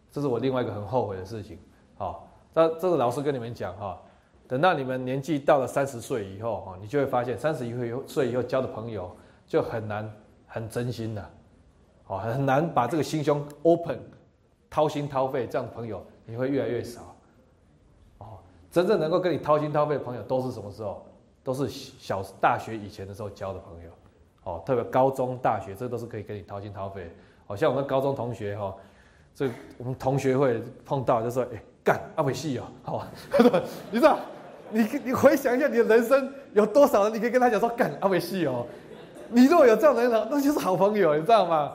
[SPEAKER 1] 这是我另外一个很后悔的事情，好，那这个老师跟你们讲哈，等到你们年纪到了三十岁以后哈，你就会发现三十一岁以后交的朋友就很难很真心的，哦，很难把这个心胸 open。掏心掏肺这样的朋友你会越来越少，哦，真正能够跟你掏心掏肺的朋友都是什么时候？都是小大学以前的时候交的朋友，哦，特别高中、大学，这都是可以跟你掏心掏肺。好像我们高中同学哈，这我们同学会碰到就说，哎，干阿伟系哦，好，你知道，你你回想一下你的人生有多少人，你可以跟他讲说干阿伟系哦，你如果有这样的人，那就是好朋友，你知道吗？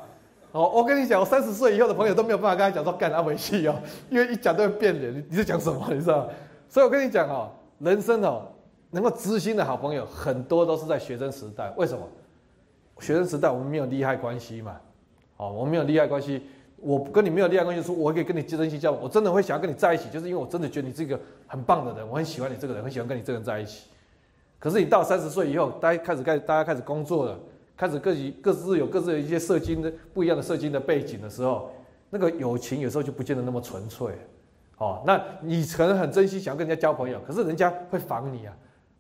[SPEAKER 1] 哦，我跟你讲，我三十岁以后的朋友都没有办法跟他讲说干阿维系哦，因为一讲都会变脸。你你在讲什么？你知道？所以我跟你讲哦，人生哦，能够知心的好朋友很多都是在学生时代。为什么？学生时代我们没有利害关系嘛。哦，我们没有利害关系，我跟你没有利害关系，说我可以跟你真心交往，我真的会想要跟你在一起，就是因为我真的觉得你是一个很棒的人，我很喜欢你这个人，很喜欢跟你这个人在一起。可是你到三十岁以后，大家开始开大家开始工作了。开始各自各自有各自的一些社经的不一样的社经的背景的时候，那个友情有时候就不见得那么纯粹，哦，那你可能很珍惜想要跟人家交朋友，可是人家会防你啊，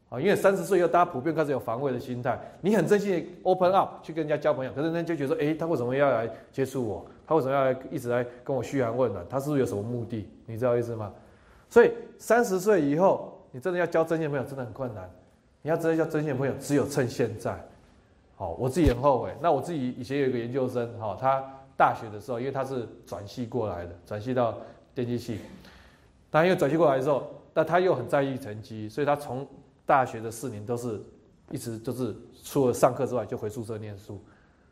[SPEAKER 1] 啊，因为三十岁以后大家普遍开始有防卫的心态，你很珍惜 open up 去跟人家交朋友，可是人家就觉得说，哎，他为什么要来接触我？他为什么要来一直来跟我嘘寒问暖？他是不是有什么目的？你知道意思吗？所以三十岁以后，你真的要交真心朋友真的很困难，你要真的交真心朋友，只有趁现在。哦，我自己很后悔。那我自己以前有一个研究生，哈，他大学的时候，因为他是转系过来的，转系到电机系。但因为转系过来的时候，但他又很在意成绩，所以他从大学的四年都是一直就是除了上课之外就回宿舍念书。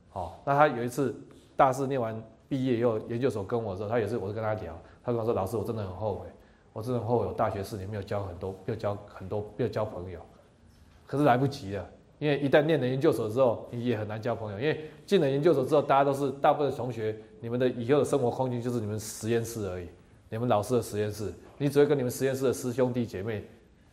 [SPEAKER 1] 好，那他有一次大四念完毕业又研究所跟我说，他也是，我就跟他聊，他跟我说：“老师，我真的很后悔，我真的很后悔，我大学四年没有交很多，没有交很多，没有交朋友。可是来不及了。”因为一旦念了研究所之后，你也很难交朋友。因为进了研究所之后，大家都是大部分同学，你们的以后的生活空间就是你们实验室而已，你们老师的实验室，你只会跟你们实验室的师兄弟姐妹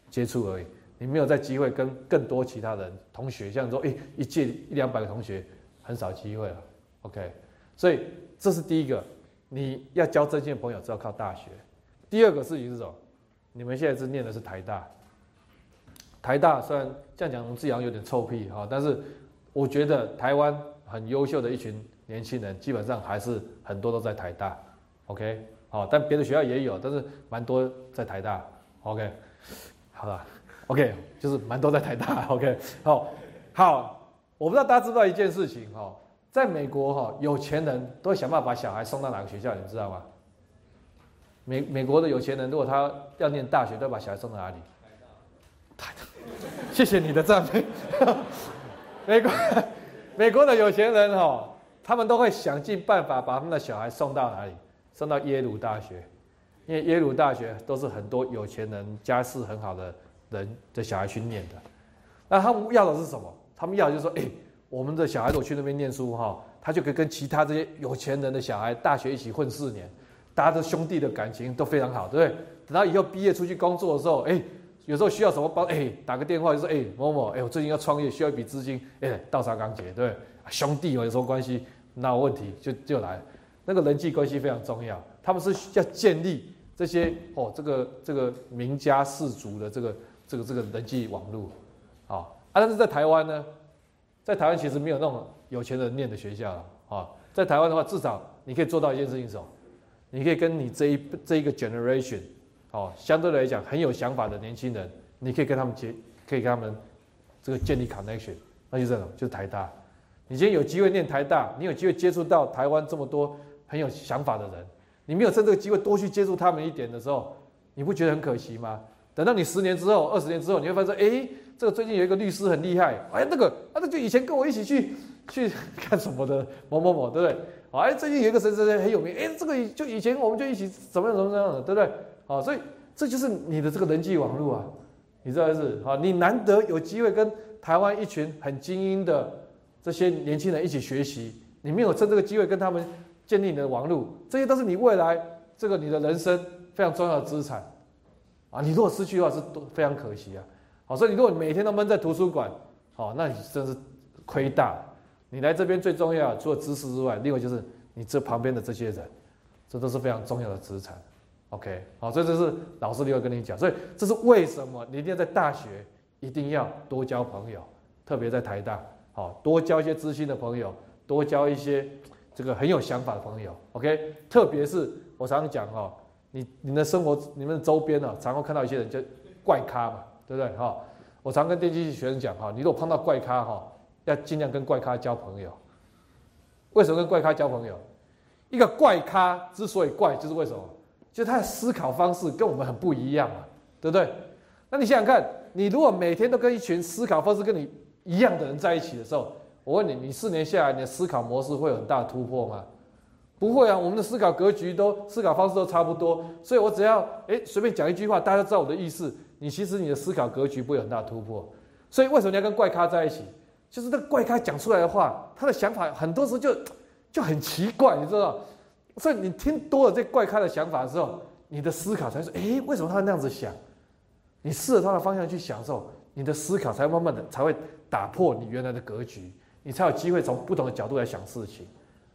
[SPEAKER 1] 接触而已，你没有在机会跟更多其他人同学，像说，哎，一届一两百个同学，很少机会了。OK，所以这是第一个，你要交真心的朋友，只要靠大学。第二个事情是什么？你们现在是念的是台大。台大虽然这样讲，我们自己好像有点臭屁哈，但是我觉得台湾很优秀的一群年轻人，基本上还是很多都在台大，OK，好，但别的学校也有，但是蛮多在台大，OK，好了，OK，就是蛮多在台大，OK，好，好，我不知道大家知不知道一件事情哈，在美国哈，有钱人都会想办法把小孩送到哪个学校，你知道吗？美美国的有钱人如果他要念大学，都要把小孩送到哪里？台大。谢谢你的赞美。美国美国的有钱人哈，他们都会想尽办法把他们的小孩送到哪里？送到耶鲁大学，因为耶鲁大学都是很多有钱人家世很好的人的小孩去念的。那他们要的是什么？他们要的就是说，哎，我们的小孩如果去那边念书哈，他就可以跟其他这些有钱人的小孩大学一起混四年，大家的兄弟的感情都非常好，对不对？等到以后毕业出去工作的时候，哎，有时候需要什么帮，哎，打个电话就说，哎，某某，哎，我最近要创业，需要一笔资金，哎，倒沙钢铁，对，兄弟有什么关系？哪有问题就就来，那个人际关系非常重要，他们是要建立这些哦，这个这个名家士族的这个这个这个人际网络，啊，啊，但是在台湾呢，在台湾其实没有那种有钱人念的学校，啊，在台湾的话，至少你可以做到一件事情，什么？你可以跟你这一这一个 generation，哦，相对来讲很有想法的年轻人，你可以跟他们结，可以跟他们这个建立 connection，那就这种，就是台大。你今天有机会念台大，你有机会接触到台湾这么多很有想法的人，你没有趁这个机会多去接触他们一点的时候，你不觉得很可惜吗？等到你十年之后、二十年之后，你会发现，哎，这个最近有一个律师很厉害，哎，那个啊，那就以前跟我一起去去干什么的某某某，对不对？哎，最近有一个谁谁谁很有名，哎，这个就以前我们就一起怎么样怎么样的，对不对？好，所以这就是你的这个人际网络啊，你知道是？好，你难得有机会跟台湾一群很精英的。这些年轻人一起学习，你没有趁这个机会跟他们建立你的网络，这些都是你未来这个你的人生非常重要的资产啊！你如果失去的话，是都非常可惜啊！好，所以你如果每天都闷在图书馆，好，那你真是亏大了。你来这边最重要，除了知识之外，另外就是你这旁边的这些人，这都是非常重要的资产。OK，好，所以这是老师另外跟你讲，所以这是为什么你一定要在大学一定要多交朋友，特别在台大。好多交一些知心的朋友，多交一些这个很有想法的朋友。OK，特别是我常常讲哦，你你的生活、你们的周边呢，常会看到一些人叫怪咖嘛，对不对？哈，我常跟电机系学生讲哈，你如果碰到怪咖哈，要尽量跟怪咖交朋友。为什么跟怪咖交朋友？一个怪咖之所以怪，就是为什么？就他的思考方式跟我们很不一样嘛，对不对？那你想想看，你如果每天都跟一群思考方式跟你一样的人在一起的时候，我问你，你四年下来，你的思考模式会有很大突破吗？不会啊，我们的思考格局都思考方式都差不多，所以我只要哎随便讲一句话，大家知道我的意思，你其实你的思考格局不会很大突破。所以为什么你要跟怪咖在一起？就是那怪咖讲出来的话，他的想法很多时候就就很奇怪，你知道？所以你听多了这怪咖的想法的时候，你的思考才说，哎，为什么他那样子想？你试着他的方向去享受，你的思考才慢慢的才会。打破你原来的格局，你才有机会从不同的角度来想事情。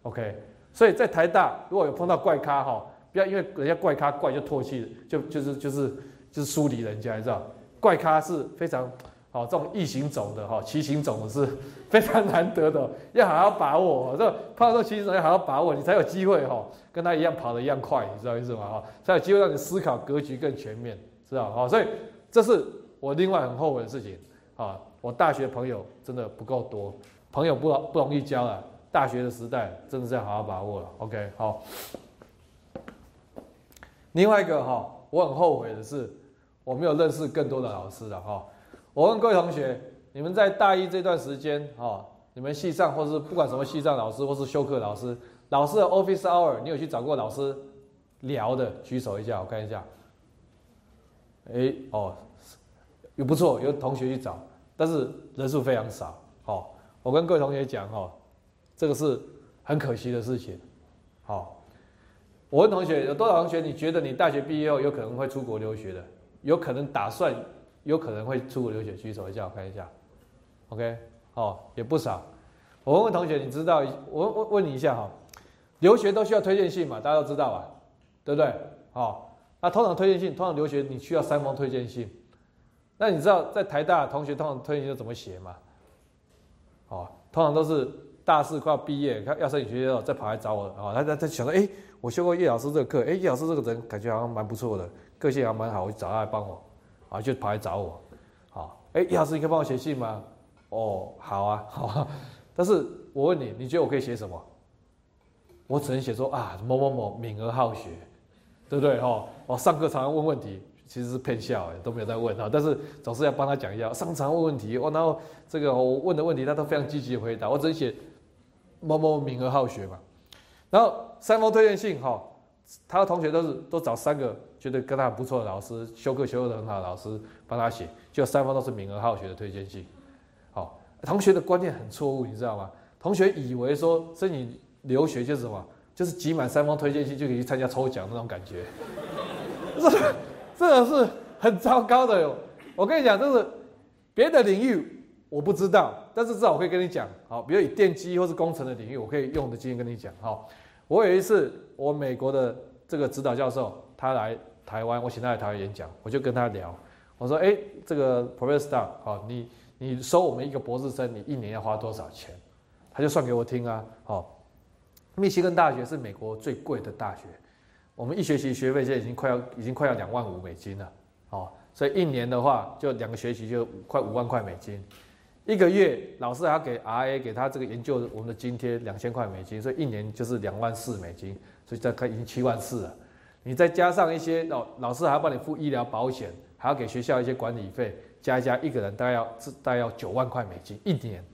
[SPEAKER 1] OK，所以在台大如果有碰到怪咖哈，不要因为人家怪咖怪就唾弃，就就是就是就是疏离人家，你知道？怪咖是非常好，这种异行走的哈，骑行走的是非常难得的，要好好把握。这碰到这种骑行走要好好把握，你才有机会哈，跟他一样跑得一样快，你知道意思吗？哈，才有机会让你思考格局更全面，知道？哈，所以这是我另外很后悔的事情啊。我大学朋友真的不够多，朋友不不容易交了。大学的时代真的是要好好把握了。OK，好。另外一个哈，我很后悔的是，我没有认识更多的老师了哈。我问各位同学，你们在大一这段时间哈，你们系上或是不管什么系上老师或是修课老师，老师的 office hour，你有去找过老师聊的？举手一下，我看一下。哎，哦，有不错，有同学去找。但是人数非常少，好，我跟各位同学讲哈，这个是很可惜的事情，好，我问同学有多少同学你觉得你大学毕业后有可能会出国留学的，有可能打算有可能会出国留学，举手一下我看一下，OK，好，也不少。我问问同学，你知道我问问你一下哈，留学都需要推荐信嘛？大家都知道吧？对不对？好，那通常推荐信，通常留学你需要三封推荐信。那你知道在台大同学通常推荐信怎么写吗？哦，通常都是大四快要毕业，要申请学校再跑来找我，哦，他他他想说，哎，我修过叶老师这个课，哎，叶老师这个人感觉好像蛮不错的，个性还蛮好，我就找他来帮我，啊，就跑来找我，好，哎，叶老师你可以帮我写信吗？哦，好啊，好啊，但是我问你，你觉得我可以写什么？我只能写说啊，某某某敏而好学，对不对？哈，我上课常常问问题。其实是骗笑哎，都没有在问哈，但是总是要帮他讲一下。上常问问题，我然后这个我问的问题，他都非常积极回答。我只能写某某敏而好学嘛，然后三封推荐信哈，他的同学都是都找三个觉得跟他不错的老师，修课修的很好的老师帮他写，就三方都是名额好学的推荐信。好，同学的观念很错误，你知道吗？同学以为说申请留学就是什么，就是集满三方推荐信就可以去参加抽奖那种感觉，这这个是很糟糕的哟。我跟你讲，这是别的领域我不知道，但是至少我可以跟你讲，好，比如以电机或是工程的领域，我可以用的经验跟你讲。好，我有一次我美国的这个指导教授他来台湾，我请他来台湾演讲，我就跟他聊，我说，哎，这个 Professor，好，你你收我们一个博士生，你一年要花多少钱？他就算给我听啊，好，密西根大学是美国最贵的大学，我们一学期学费现在已经快要已经快要两万五美金了，哦，所以一年的话就两个学期就快五万块美金，一个月老师还要给 RA 给他这个研究我们的津贴两千块美金，所以一年就是两万四美金，所以再看已经七万四了，你再加上一些老老师还要帮你付医疗保险，还要给学校一些管理费，加一加一个人大概要大概要九万块美金一年。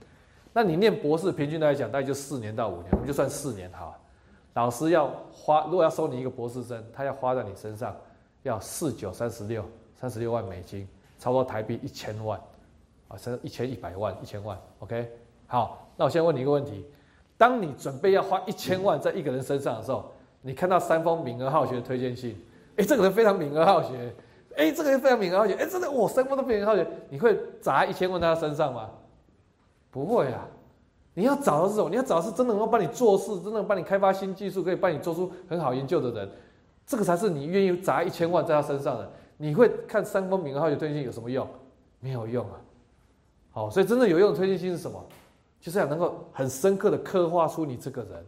[SPEAKER 1] 那你念博士，平均来讲，大概就四年到五年，我们就算四年好。老师要花，如果要收你一个博士生，他要花在你身上，要四九三十六，三十六万美金，差不多台币一千万，啊，甚至一千一百万，一千万。OK，好，那我先问你一个问题：当你准备要花一千万在一个人身上的时候，你看到三封名额好学的推荐信，哎，这个人非常名额好学，哎，这个人非常名额好学，哎，真的，我三封都敏而好学，你会砸一千万在他身上吗？不会啊，你要找的是什么？你要找的是真的能够帮你做事，真的能帮你开发新技术，可以帮你做出很好研究的人，这个才是你愿意砸一千万在他身上的。你会看三封名额好学推荐信有什么用？没有用啊。好，所以真正有用的推荐信是什么？就是要能够很深刻的刻画出你这个人。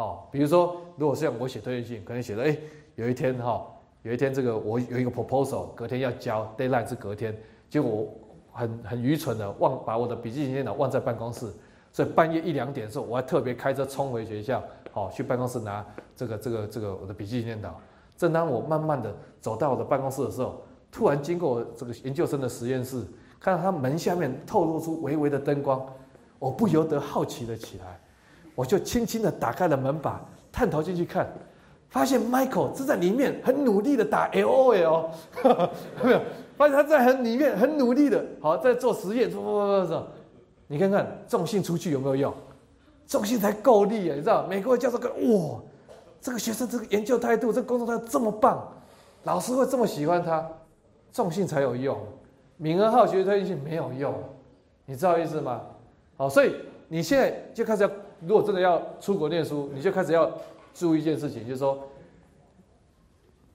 [SPEAKER 1] 哦，比如说，如果像我写推荐信，可能写的，哎，有一天哈，有一天这个我有一个 proposal，隔天要交，deadline 是隔天，结果。很很愚蠢的忘把我的笔记本电脑忘在办公室，所以半夜一两点的时候，我还特别开车冲回学校，好去办公室拿这个这个这个我的笔记本电脑。正当我慢慢的走到我的办公室的时候，突然经过这个研究生的实验室，看到他门下面透露出微微的灯光，我不由得好奇了起来，我就轻轻的打开了门把，探头进去看，发现 Michael 正在里面很努力的打 LOL，没有。发现他在很里面很努力的，好在做实验，做做做做。你看看重信出去有没有用？重信才够力啊！你知道，美国教授跟哇，这个学生这个研究态度，这个工作态度这么棒，老师会这么喜欢他，重信才有用。名额号学推荐信没有用，你知道意思吗？好，所以你现在就开始要，如果真的要出国念书，你就开始要注意一件事情，就是说。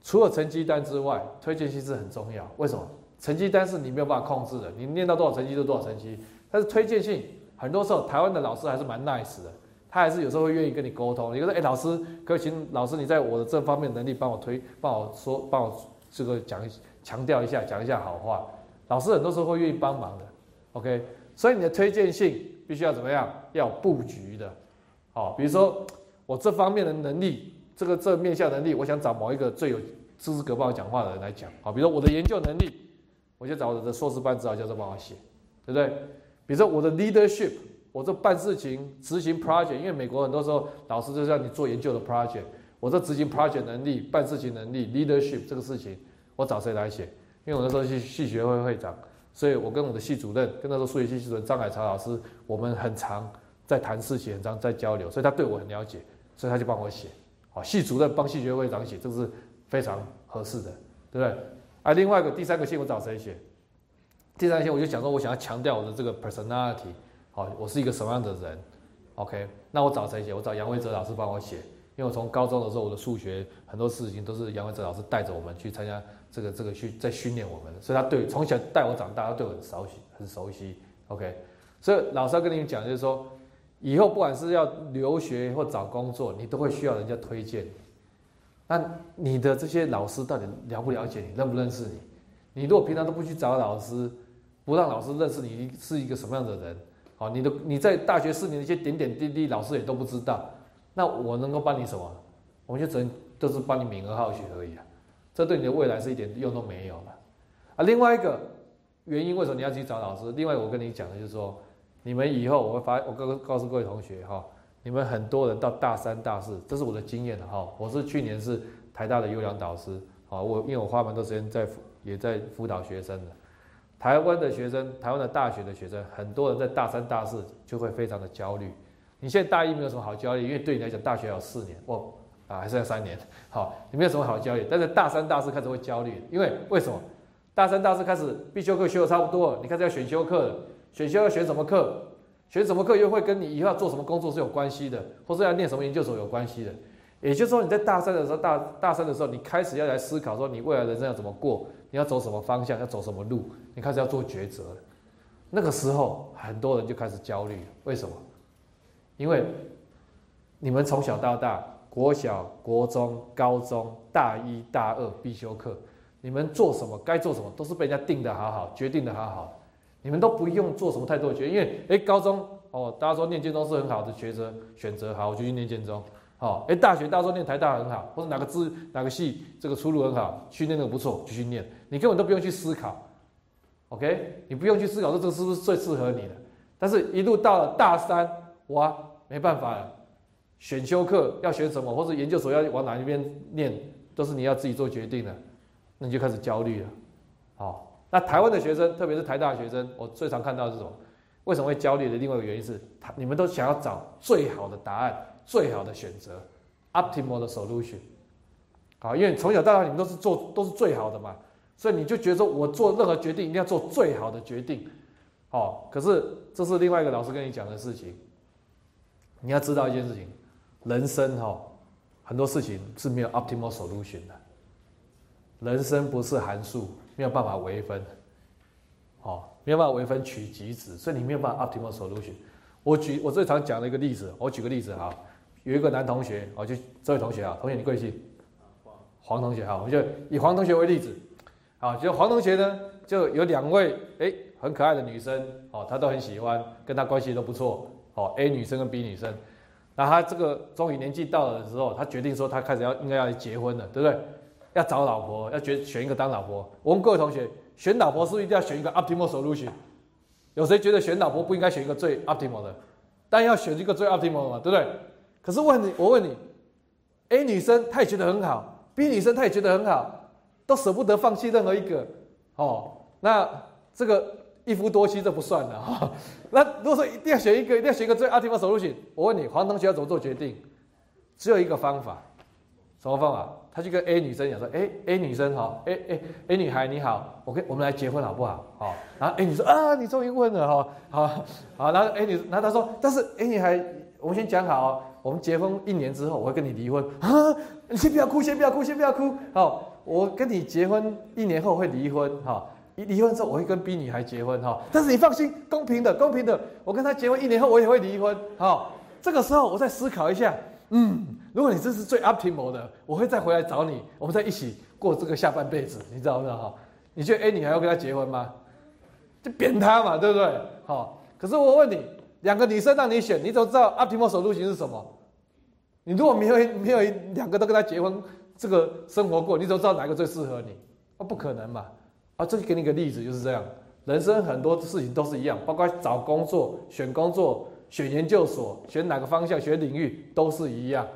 [SPEAKER 1] 除了成绩单之外，推荐信是很重要。为什么？成绩单是你没有办法控制的，你念到多少成绩就多少成绩。但是推荐信，很多时候台湾的老师还是蛮 nice 的，他还是有时候会愿意跟你沟通。你说，哎，老师，可以请老师你在我的这方面能力帮我推，帮我说，帮我这个讲强调一下，讲一下好话。老师很多时候会愿意帮忙的。OK，所以你的推荐信必须要怎么样？要布局的。好，比如说我这方面的能力。这个这面向能力，我想找某一个最有资格帮我讲话的人来讲。好，比如说我的研究能力，我就找我的硕士班指导教授帮我写，对不对？比如说我的 leadership，我这办事情、执行 project，因为美国很多时候老师就是让你做研究的 project，我这执行 project 能力、办事情能力、leadership 这个事情，我找谁来写？因为我那时候是系学会会长，所以我跟我的系主任，跟那时候数学系系主任张海潮老师，我们很常在谈事情，很常在交流，所以他对我很了解，所以他就帮我写。好，系主任帮系学会长写，这是非常合适的，对不对？啊，另外一个第三个信我找谁写？第三个信我就讲说，我想要强调我的这个 personality，好，我是一个什么样的人？OK，那我找谁写？我找杨维哲老师帮我写，因为我从高中的时候，我的数学很多事情都是杨文哲老师带着我们去参加这个这个去在训练我们，所以他对从小带我长大，他对我很熟悉很熟悉。OK，所以老师要跟你们讲就是说。以后不管是要留学或找工作，你都会需要人家推荐。那你的这些老师到底了不了解你，认不认识你？你如果平常都不去找老师，不让老师认识你是一个什么样的人，好，你的你在大学四年的一些点点滴滴，老师也都不知道。那我能够帮你什么？我就只能都是帮你名而好学而已啊。这对你的未来是一点用都没有了。啊，另外一个原因，为什么你要去找老师？另外，我跟你讲的就是说。你们以后我会发，我告告诉各位同学哈，你们很多人到大三、大四，这是我的经验的哈。我是去年是台大的优良导师，好，我因为我花蛮多时间在也在辅导学生的。台湾的学生，台湾的大学的学生，很多人在大三、大四就会非常的焦虑，你现在大一没有什么好焦虑，因为对你来讲，大学要四年，哦啊还是要三年，好，你没有什么好焦虑。但是大三、大四开始会焦虑，因为为什么？大三、大四开始必修课修的差不多了，你开始要选修课了，选修要选什么课？选什么课又会跟你以后要做什么工作是有关系的，或是要念什么研究所有关系的。也就是说，你在大三的时候，大大三的时候，你开始要来思考说，你未来人生要怎么过，你要走什么方向，要走什么路，你开始要做抉择了。那个时候，很多人就开始焦虑，为什么？因为你们从小到大，国小、国中、高中、大一、大二必修课，你们做什么，该做什么，都是被人家定的好好，决定的好好，你们都不用做什么太多的决定，因为哎，高中哦，大家说念建中是很好的抉择选择，好，我就去念建中。好，哎，大学大家说念台大很好，或者哪个资哪个系这个出路很好，去念那个不错，就去念，你根本都不用去思考，OK，你不用去思考说这个是不是最适合你的，但是一路到了大三，哇，没办法了，选修课要选什么，或者研究所要往哪一边念，都是你要自己做决定的，那你就开始焦虑了。好，那台湾的学生，特别是台大学生，我最常看到这种，为什么会焦虑的另外一个原因是，他你们都想要找最好的答案。最好的选择，optimal 的 solution，好，因为从小到大你们都是做都是最好的嘛，所以你就觉得说我做任何决定一定要做最好的决定，好，可是这是另外一个老师跟你讲的事情，你要知道一件事情，人生哈很多事情是没有 optimal solution 的，人生不是函数，没有办法微分，哦，没有办法微分取极值，所以你没有办法 optimal solution。我举我最常讲的一个例子，我举个例子哈。有一个男同学，哦，就这位同学啊，同学你贵姓？黄同学哈，我们就以黄同学为例子，好，就黄同学呢，就有两位哎很可爱的女生，哦，他都很喜欢，跟他关系都不错，哦，A 女生跟 B 女生，那他这个终于年纪到了的时候，他决定说他开始要应该要结婚了，对不对？要找老婆，要选选一个当老婆。我问各位同学，选老婆是不是一定要选一个 optimal solution？有谁觉得选老婆不应该选一个最 optimal 的？但要选一个最 optimal 的嘛，对不对？可是问你，我问你，A 女生她也觉得很好，B 女生她也觉得很好，都舍不得放弃任何一个，哦，那这个一夫多妻这不算的哈。那如果说一定要选一个，一定要选一个最 optimal solution，我问你，黄同学要怎么做决定？只有一个方法，什么方法？他就跟 A 女生讲说，哎，A 女生哈，A A A 女孩你好，我跟我们来结婚好不好？好，然后 A 女生啊，你终于问了哈，好，好，然后 A 女，然后他说，但是 A 女孩，我们先讲好。我们结婚一年之后，我会跟你离婚啊！你先不要哭，先不要哭，先不要哭。好，我跟你结婚一年后会离婚。哈，一离婚之后，我会跟 B 女孩结婚。哈，但是你放心，公平的，公平的。我跟她结婚一年后，我也会离婚。哈，这个时候我再思考一下。嗯，如果你这是最 optimal 的，我会再回来找你，我们再一起过这个下半辈子。你知道不知道？哈，你觉得 A 女孩要跟他结婚吗？就扁他嘛，对不对？好，可是我问你，两个女生让你选，你怎么知道 optimal 手路型是什么？你如果没有没有两个都跟他结婚，这个生活过，你怎么知道哪个最适合你？啊，不可能嘛！啊，这给你个例子，就是这样。人生很多事情都是一样，包括找工作、选工作、选研究所、选哪个方向、选领域都是一样。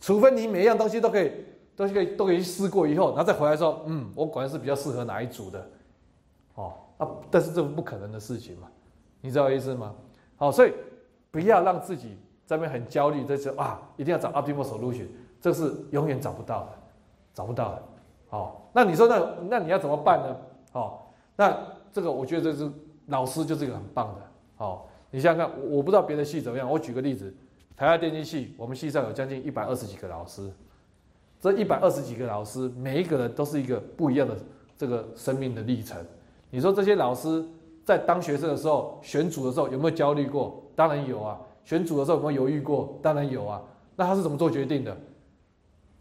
[SPEAKER 1] 除非你每一样东西都可以、都可以、都可以试过以后，然后再回来说，嗯，我果然是比较适合哪一组的。哦，啊，但是这不可能的事情嘛，你知道意思吗？好，所以不要让自己。这边很焦虑，这是啊，一定要找 optimal solution，这是永远找不到的，找不到的。哦，那你说那那你要怎么办呢？好，那这个我觉得这是老师就是一个很棒的。好，你想想看，我不知道别的系怎么样，我举个例子，台大电机系，我们系上有将近一百二十几个老师，这一百二十几个老师，每一个人都是一个不一样的这个生命的历程。你说这些老师在当学生的时候选组的时候有没有焦虑过？当然有啊。选组的时候有没有犹豫过？当然有啊。那他是怎么做决定的？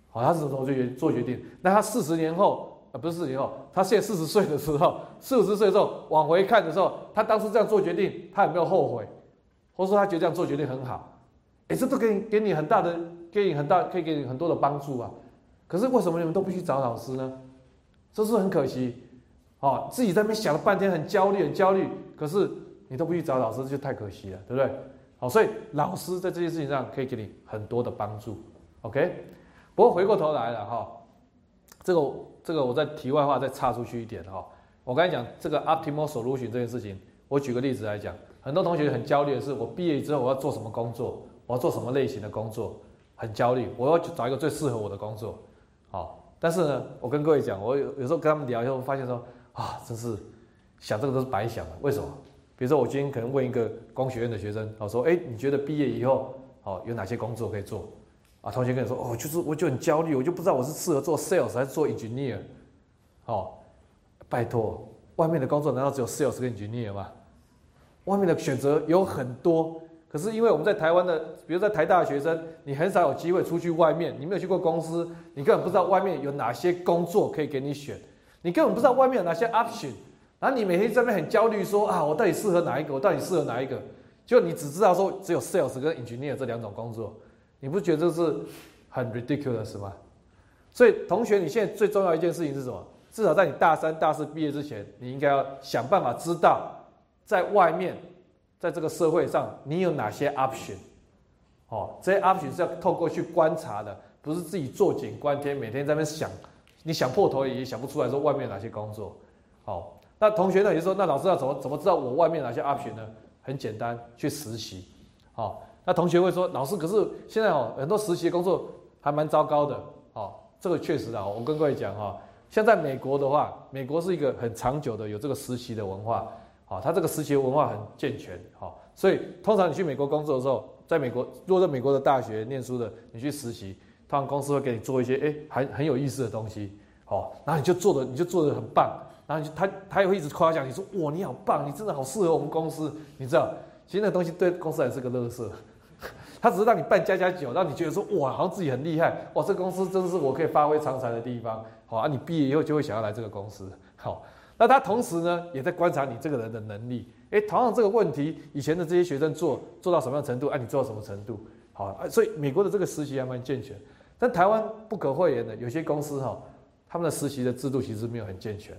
[SPEAKER 1] 好，他是怎么做决做决定？那他四十年后不是四十年后，他现在四十岁的时候，四五十岁的时候往回看的时候，他当初这样做决定，他有没有后悔？或者说他觉得这样做决定很好？哎，这都给给你很大的，给你很大，可以给你很多的帮助啊。可是为什么你们都不去找老师呢？这是很可惜。哦，自己在那边想了半天，很焦虑，很焦虑。可是你都不去找老师，就太可惜了，对不对？好，所以老师在这件事情上可以给你很多的帮助，OK。不过回过头来了哈，这个这个我在题外话再插出去一点哈。我刚才讲这个 optimal solution 这件事情，我举个例子来讲，很多同学很焦虑的是，我毕业之后我要做什么工作？我要做什么类型的工作，很焦虑，我要找一个最适合我的工作，好。但是呢，我跟各位讲，我有有时候跟他们聊以后，发现说啊，真是想这个都是白想的。为什么？比如说我今天可能问一个工学院的学生，我说，哎，你觉得毕业以后，哦，有哪些工作可以做？啊，同学跟你说，哦，就是我就很焦虑，我就不知道我是适合做 sales 还是做 engineer。哦，拜托，外面的工作难道只有 sales 跟 engineer 吗？外面的选择有很多。可是因为我们在台湾的，比如在台大的学生，你很少有机会出去外面，你没有去过公司，你根本不知道外面有哪些工作可以给你选，你根本不知道外面有哪些 option，然后你每天在那边很焦虑，说啊，我到底适合哪一个？我到底适合哪一个？就你只知道说只有 sales 跟 engineer 这两种工作，你不觉得这是很 ridiculous 吗？所以同学，你现在最重要一件事情是什么？至少在你大三、大四毕业之前，你应该要想办法知道在外面。在这个社会上，你有哪些 option？哦，这些 option 是要透过去观察的，不是自己坐井观天，每天在那边想，你想破头也想不出来，说外面哪些工作。好，那同学呢？也就说，那老师要怎么怎么知道我外面哪些 option 呢？很简单，去实习。好，那同学会说，老师，可是现在哦，很多实习工作还蛮糟糕的。哦，这个确实啊，我跟各位讲哈，像在美国的话，美国是一个很长久的有这个实习的文化。好，他这个实习文化很健全，好，所以通常你去美国工作的时候，在美国，如果在美国的大学念书的，你去实习，他们公司会给你做一些哎，很很有意思的东西，好，然后你就做的你就做的很棒，然后他他也会一直夸奖你说，哇，你好棒，你真的好适合我们公司，你知道，其实那东西对公司还是个乐色，他只是让你办加加酒，让你觉得说，哇，好像自己很厉害，哇，这公司真是我可以发挥长才的地方，好啊，你毕业以后就会想要来这个公司，好。那他同时呢，也在观察你这个人的能力。诶，同样这个问题，以前的这些学生做做到什么样程度？哎，你做到什么程度？好，所以美国的这个实习还蛮健全。但台湾不可讳言的，有些公司哈，他们的实习的制度其实没有很健全。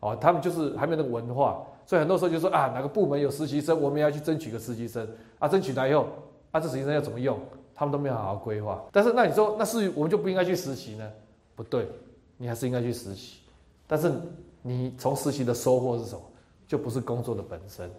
[SPEAKER 1] 哦，他们就是还没有那个文化，所以很多时候就说啊，哪个部门有实习生，我们要去争取个实习生啊，争取来以后，啊，这实习生要怎么用，他们都没有好好规划。但是那你说，那是我们就不应该去实习呢？不对，你还是应该去实习，但是。你从实习的收获是什么？就不是工作的本身。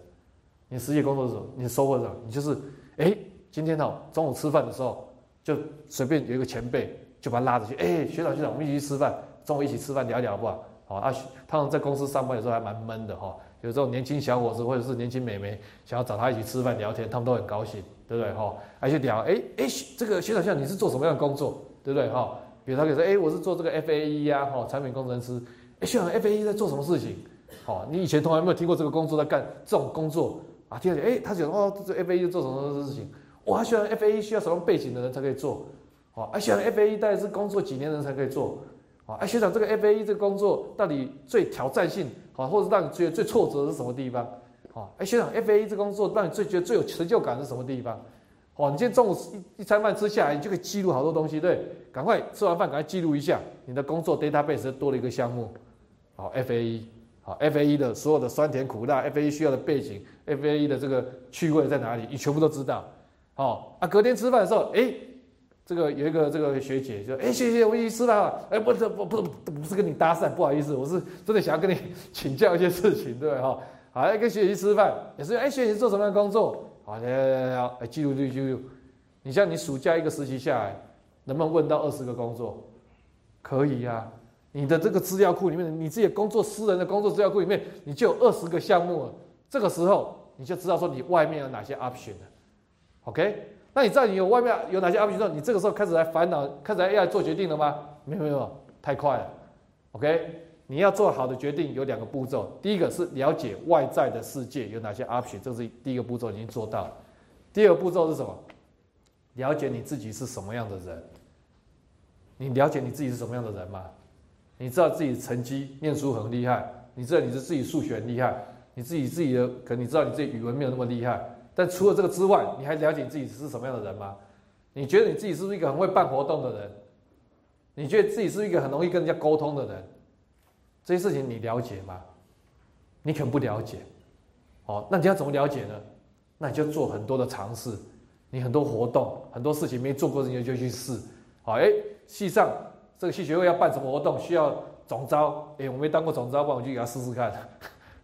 [SPEAKER 1] 你实习工作的时候，你收获什么？你就是，哎，今天哦，中午吃饭的时候，就随便有一个前辈，就把他拉着去，哎，学长学长，我们一起去吃饭，中午一起吃饭聊聊好不好？好啊，他们在公司上班有时候还蛮闷的哈，有时候年轻小伙子或者是年轻美眉想要找他一起吃饭聊天，他们都很高兴，对不对哈？而且聊，哎哎，这个学长学长你是做什么样的工作，对不对哈？比如他可以说，哎，我是做这个 FAE 呀，哈，产品工程师。哎，学长，F A E 在做什么事情？好，你以前从来没有听过这个工作在干这种工作啊？听到哎，他讲哦，这 F A E 做什么事情？哇，学长，F A E 需要什么背景的人才可以做？好，哎，学长，F A E 大概是工作几年人才可以做？好，哎，学长，这个 F A E 这个工作到底最挑战性好，或者让你觉得最挫折是什么地方？好，哎，学长，F A E 这工作让你最觉得最有成就感是什么地方？哦，你今天中午一一餐饭吃下来，你就可以记录好多东西，对？赶快吃完饭，赶快记录一下你的工作 database 多了一个项目。好，F A E，好，F A E 的所有的酸甜苦辣，F A E 需要的背景，F A E 的这个趣味在哪里，你全部都知道。好，啊，隔天吃饭的时候，哎，这个有一个这个学姐就，哎，学姐，我一起吃饭了，哎，不是，不不不是跟你搭讪，不好意思，我是真的想要跟你 请教一些事情，对哈？好，跟学姐吃饭也是，哎，学姐做什么样的工作？好，来来来来，哎，记录记录。你像你暑假一个实习下来，能不能问到二十个工作？可以呀。你的这个资料库里面，你自己工作私人的工作资料库里面，你就有二十个项目了。这个时候你就知道说你外面有哪些 option 了。OK？那你知道你有外面有哪些 option 之后，你这个时候开始来烦恼，开始要做决定了吗？没有没有，太快了。OK？你要做好的决定有两个步骤，第一个是了解外在的世界有哪些 option，这是第一个步骤已经做到。第二个步骤是什么？了解你自己是什么样的人。你了解你自己是什么样的人吗？你知道自己成绩念书很厉害，你知道你是自己数学很厉害，你自己自己的可能你知道你自己语文没有那么厉害，但除了这个之外，你还了解你自己是什么样的人吗？你觉得你自己是不是一个很会办活动的人？你觉得自己是一个很容易跟人家沟通的人？这些事情你了解吗？你可能不了解。哦，那你要怎么了解呢？那你就做很多的尝试，你很多活动，很多事情没做过，你就去试。好，哎，系上。这个戏学会要办什么活动，需要总招？哎，我没当过总招，不然我就给他试试看。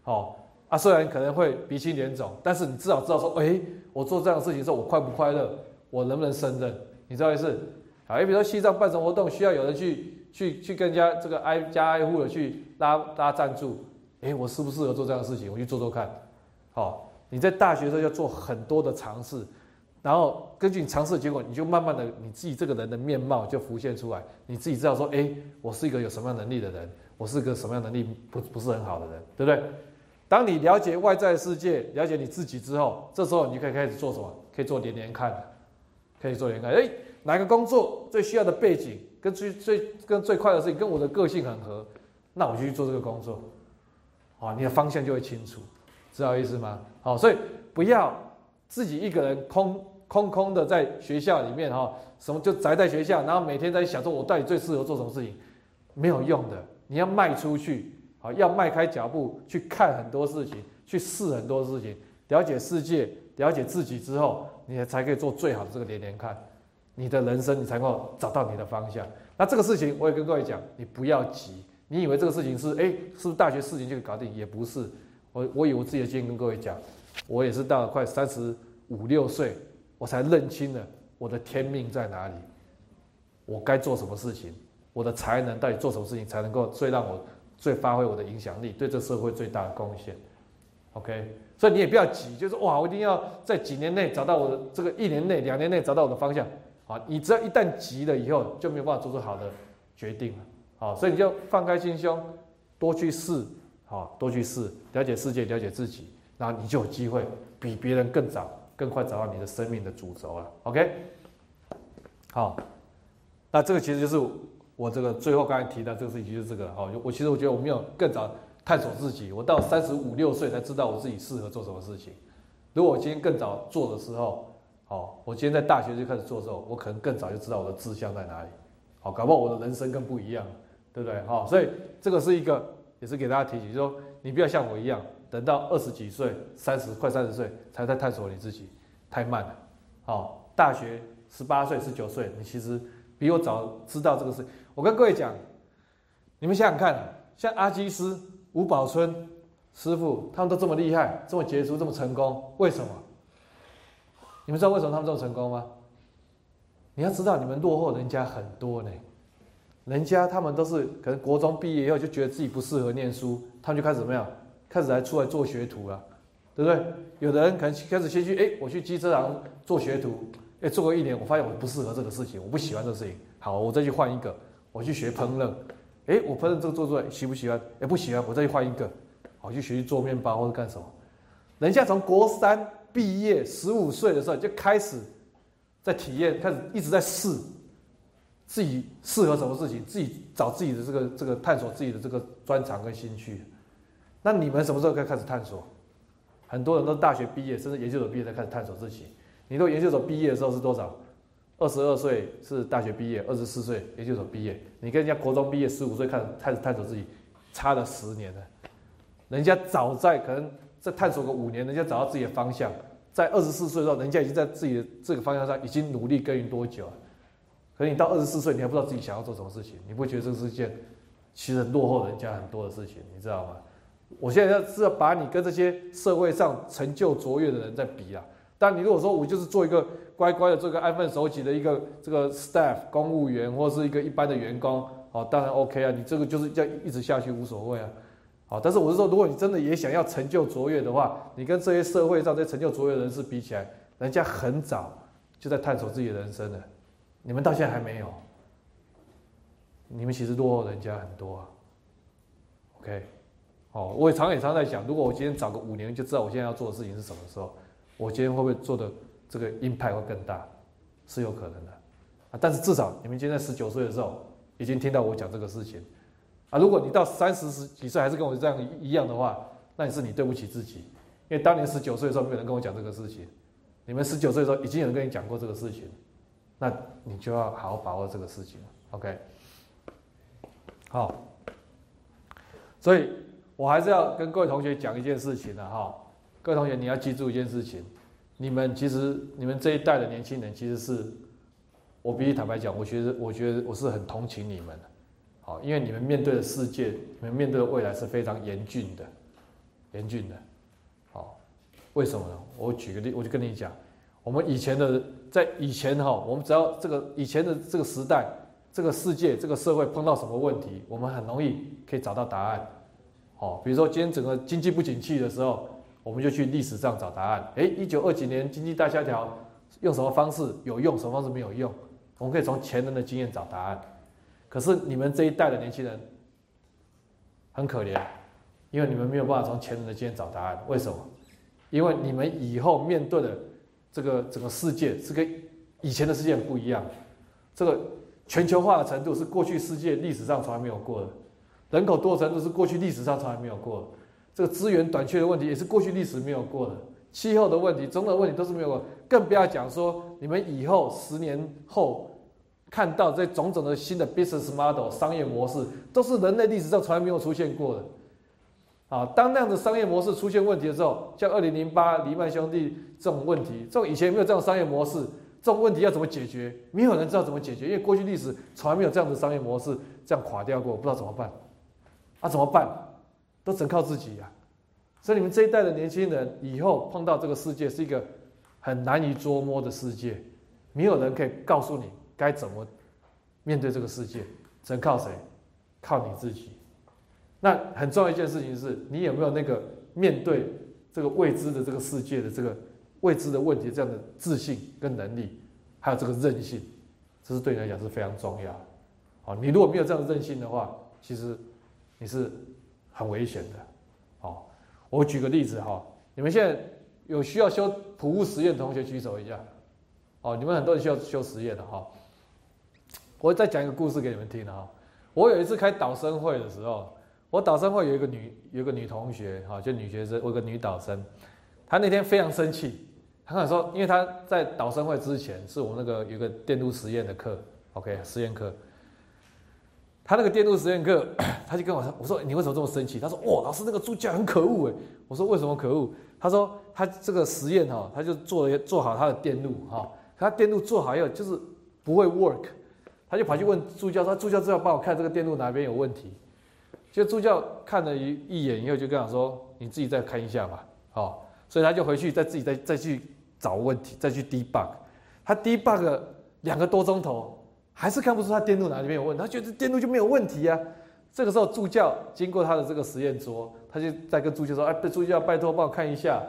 [SPEAKER 1] 好 啊，虽然可能会鼻青脸肿，但是你至少知道说，哎，我做这样的事情的时候，我快不快乐？我能不能胜任？你知道意思？好，比如说西藏办什么活动，需要有人去去去跟人家这个挨家挨户的去拉拉赞助，哎，我适不适合做这样的事情？我去做做看。好，你在大学的时候要做很多的尝试，然后根据你尝试的结果，你就慢慢的你自己这个人的面貌就浮现出来，你自己知道说，哎，我是一个有什么样能力的人，我是个什么样能力不不是很好的人，对不对？当你了解外在世界，了解你自己之后，这时候你可以开始做什么？可以做连连看，可以做连看。哎，哪个工作最需要的背景跟最最跟最快的事情跟我的个性很合，那我就去做这个工作。啊，你的方向就会清楚，知道意思吗？好，所以不要自己一个人空空空的在学校里面哈，什么就宅在学校，然后每天在想说，我到底最适合做什么事情？没有用的，你要迈出去。好，要迈开脚步去看很多事情，去试很多事情，了解世界，了解自己之后，你才可以做最好的这个连连看，你的人生你才能够找到你的方向。那这个事情我也跟各位讲，你不要急，你以为这个事情是哎，是不是大学四年就可以搞定？也不是。我我以我自己的经验跟各位讲，我也是到了快三十五六岁，我才认清了我的天命在哪里，我该做什么事情，我的才能到底做什么事情才能够最让我。最发挥我的影响力，对这社会最大的贡献，OK，所以你也不要急，就是哇，我一定要在几年内找到我的这个一年内、两年内找到我的方向，啊，你只要一旦急了以后，就没有办法做出好的决定了，好，所以你就放开心胸，多去试，好，多去试，了解世界，了解自己，然后你就有机会比别人更早、更快找到你的生命的主轴了，OK，好，那这个其实就是。我这个最后刚才提到这个事情就是这个了哦，我其实我觉得我没有更早探索自己，我到三十五六岁才知道我自己适合做什么事情。如果我今天更早做的时候，哦，我今天在大学就开始做的时候，我可能更早就知道我的志向在哪里，好，搞不好我的人生更不一样，对不对？好，所以这个是一个也是给大家提醒，说你不要像我一样，等到二十几岁、三十快三十岁才在探索你自己，太慢了。好，大学十八岁、十九岁，你其实比我早知道这个事。我跟各位讲，你们想想看，像阿基斯、吴宝春师傅，他们都这么厉害，这么杰出，这么成功，为什么？你们知道为什么他们这么成功吗？你要知道，你们落后人家很多呢。人家他们都是可能国中毕业以后就觉得自己不适合念书，他们就开始怎么样？开始来出来做学徒了，对不对？有的人可能开始先去，哎，我去机车行做学徒，哎，做个一年，我发现我不适合这个事情，我不喜欢这个事情，好，我再去换一个。我去学烹饪，哎，我烹饪这个做出来喜不喜欢？哎，不喜欢，我再去换一个。我去学习做面包或者干什么？人家从国三毕业，十五岁的时候就开始在体验，开始一直在试自己适合什么事情，自己找自己的这个这个探索自己的这个专长跟兴趣。那你们什么时候该开始探索？很多人都大学毕业，甚至研究所毕业才开始探索自己。你都研究所毕业的时候是多少？二十二岁是大学毕业，二十四岁研究所毕业。你跟人家国中毕业，十五岁开始开始探索自己，差了十年了。人家早在可能在探索个五年，人家找到自己的方向。在二十四岁的时候，人家已经在自己的这个方向上已经努力耕耘多久了？可你到二十四岁，你还不知道自己想要做什么事情，你不觉得这是一件其实落后人家很多的事情，你知道吗？我现在是要把你跟这些社会上成就卓越的人在比啊。但你如果说我就是做一个乖乖的做个安分守己的一个这个 staff 公务员或是一个一般的员工，哦，当然 OK 啊，你这个就是要一直下去无所谓啊，好，但是我是说，如果你真的也想要成就卓越的话，你跟这些社会上这些成就卓越人士比起来，人家很早就在探索自己的人生了，你们到现在还没有，你们其实落后人家很多啊，OK，哦，我也常也常在想，如果我今天早个五年就知道我现在要做的事情是什么时候。我今天会不会做的这个 impact 会更大？是有可能的啊！但是至少你们今天十九岁的时候已经听到我讲这个事情啊！如果你到三十十几岁还是跟我这样一样的话，那也是你对不起自己，因为当年十九岁的时候没有人跟我讲这个事情，你们十九岁的时候已经有人跟你讲过这个事情，那你就要好好把握这个事情 OK，好，所以我还是要跟各位同学讲一件事情的哈。各位同学，你要记住一件事情：你们其实，你们这一代的年轻人，其实是，我必须坦白讲，我觉得，我觉得我是很同情你们的，好，因为你们面对的世界，你们面对的未来是非常严峻的，严峻的，好，为什么呢？我举个例，我就跟你讲，我们以前的在以前哈，我们只要这个以前的这个时代，这个世界这个社会碰到什么问题，我们很容易可以找到答案。哦，比如说今天整个经济不景气的时候，我们就去历史上找答案。诶，一九二几年经济大萧条，用什么方式有用，什么方式没有用，我们可以从前人的经验找答案。可是你们这一代的年轻人很可怜，因为你们没有办法从前人的经验找答案。为什么？因为你们以后面对的这个整个世界是跟以前的世界不一样，这个全球化的程度是过去世界历史上从来没有过的，人口多的程度是过去历史上从来没有过的，这个资源短缺的问题也是过去历史没有过的，气候的问题、种种问题都是没有过，更不要讲说你们以后十年后看到这种种的新的 business model 商业模式，都是人类历史上从来没有出现过的。啊，当那样的商业模式出现问题的时候，像二零零八黎曼兄弟这种问题，这种以前没有这种商业模式，这种问题要怎么解决？没有人知道怎么解决，因为过去历史从来没有这样的商业模式这样垮掉过，不知道怎么办。啊，怎么办？都只能靠自己呀。所以你们这一代的年轻人，以后碰到这个世界是一个很难以捉摸的世界，没有人可以告诉你该怎么面对这个世界，只能靠谁？靠你自己。那很重要一件事情是，你有没有那个面对这个未知的这个世界的这个未知的问题这样的自信跟能力，还有这个韧性，这是对你来讲是非常重要。好，你如果没有这样的韧性的话，其实你是很危险的。好，我举个例子哈，你们现在有需要修普物实验的同学举手一下。哦，你们很多人需要修实验的哈。我再讲一个故事给你们听哈。我有一次开导生会的时候。我导生会有一个女，有一个女同学，哈，就女学生，我有个女导生，她那天非常生气，她跟我说，因为她在导生会之前，是我们那个有个电路实验的课，OK，实验课，她那个电路实验课，她就跟我说，我说你为什么这么生气？她说，哇，老师那个助教很可恶哎，我说为什么可恶？她说她这个实验哈，她就做了做好她的电路哈，她电路做好以后就是不会 work，她就跑去问助教说，助教，助教帮我看这个电路哪边有问题。就助教看了一一眼以后，就跟他说：“你自己再看一下吧。”好，所以他就回去再自己再再去找问题，再去 debug。他 debug 两个多钟头，还是看不出他电路哪里面有问。他觉得电路就没有问题啊。这个时候助教经过他的这个实验桌，他就在跟助教说：“哎，助教，拜托帮我看一下。”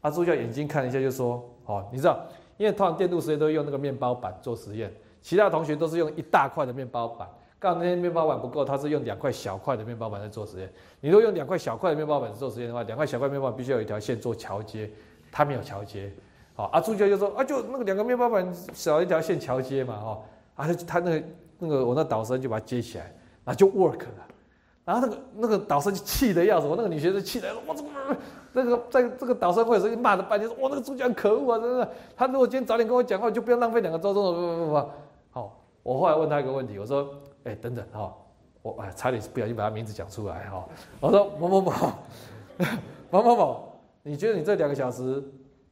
[SPEAKER 1] 啊，助教眼睛看了一下，就说：“哦，你知道，因为通常电路实验都用那个面包板做实验，其他同学都是用一大块的面包板。”刚那些面包板不够，他是用两块小块的面包板在做实验。你如果用两块小块的面包板做实验的话，两块小块面包板必须要有一条线做桥接，他没有桥接。好，啊，助教就说啊，就那个两个面包板少一条线桥接嘛，哈，啊，他那个那个我那导生就把它接起来，然后就 work 了。然后那个那个导生就气得要死，我那个女学生气得，我怎么那个在这个导生会时候骂了半天，说我那个助教可恶啊，真的。他如果今天早点跟我讲话，就不要浪费两个周钟了，不不不不。好，我后来问他一个问题，我说。哎，等等哈，我哎差点不小心把他名字讲出来哈。我说某某某，某某某，你觉得你这两个小时，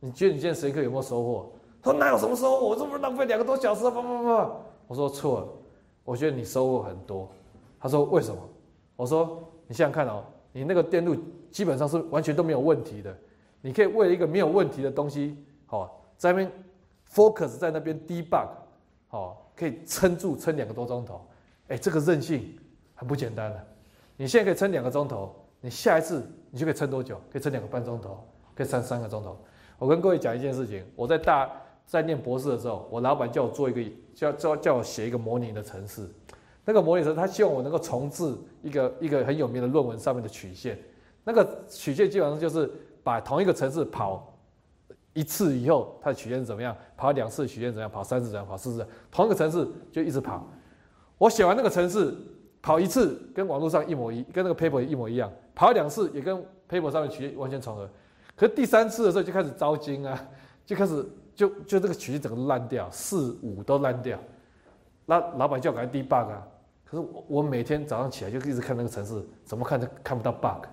[SPEAKER 1] 你觉得你现在时刻有没有收获？他说哪有什么收获？我这不是浪费两个多小时啊！不不不，我说错了，我觉得你收获很多。他说为什么？我说你想想看哦，你那个电路基本上是完全都没有问题的，你可以为了一个没有问题的东西，好在那边 focus 在那边 debug，好可以撑住撑两个多钟头。哎，这个韧性很不简单的。你现在可以撑两个钟头，你下一次你就可以撑多久？可以撑两个半钟头，可以撑三个钟头。我跟各位讲一件事情，我在大在念博士的时候，我老板叫我做一个叫叫叫我写一个模拟的程式。那个模拟程，他希望我能够重置一个一个很有名的论文上面的曲线。那个曲线基本上就是把同一个程式跑一次以后，它的曲线是怎么样？跑两次曲线怎么样？跑三次怎样？跑四次，同一个程式就一直跑。我写完那个程式，跑一次跟网络上一模一，跟那个 paper 一模一样，跑两次也跟 paper 上面曲线完全重合。可是第三次的时候就开始糟心啊，就开始就就这个曲线整个烂掉，四五都烂掉。那老板叫我赶快 debug 啊，可是我我每天早上起来就一直看那个程式，怎么看都看不到 bug。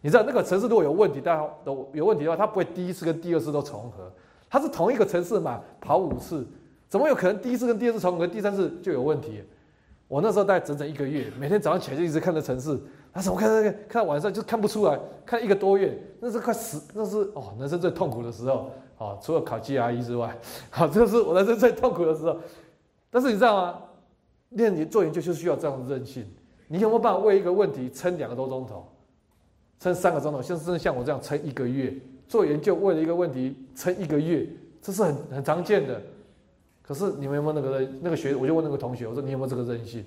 [SPEAKER 1] 你知道那个程式如果有问题，大家都有问题的话，它不会第一次跟第二次都重合，它是同一个程式嘛，跑五次，怎么有可能第一次跟第二次重合，第三次就有问题？我那时候大概整整一个月，每天早上起来就一直看着城市，啊，怎么看那个看晚上就看不出来，看一个多月，那是快死，那是哦，人生最痛苦的时候，哦，除了考 GRE 之外，好，这是我人生最痛苦的时候。但是你知道吗？练你做研究就需要这样的韧性。你有没有办法为一个问题撑两个多钟头，撑三个钟头？像真像我这样撑一个月做研究，为了一个问题撑一个月，这是很很常见的。可是你们有没有那个那个学？我就问那个同学，我说你有没有这个韧性？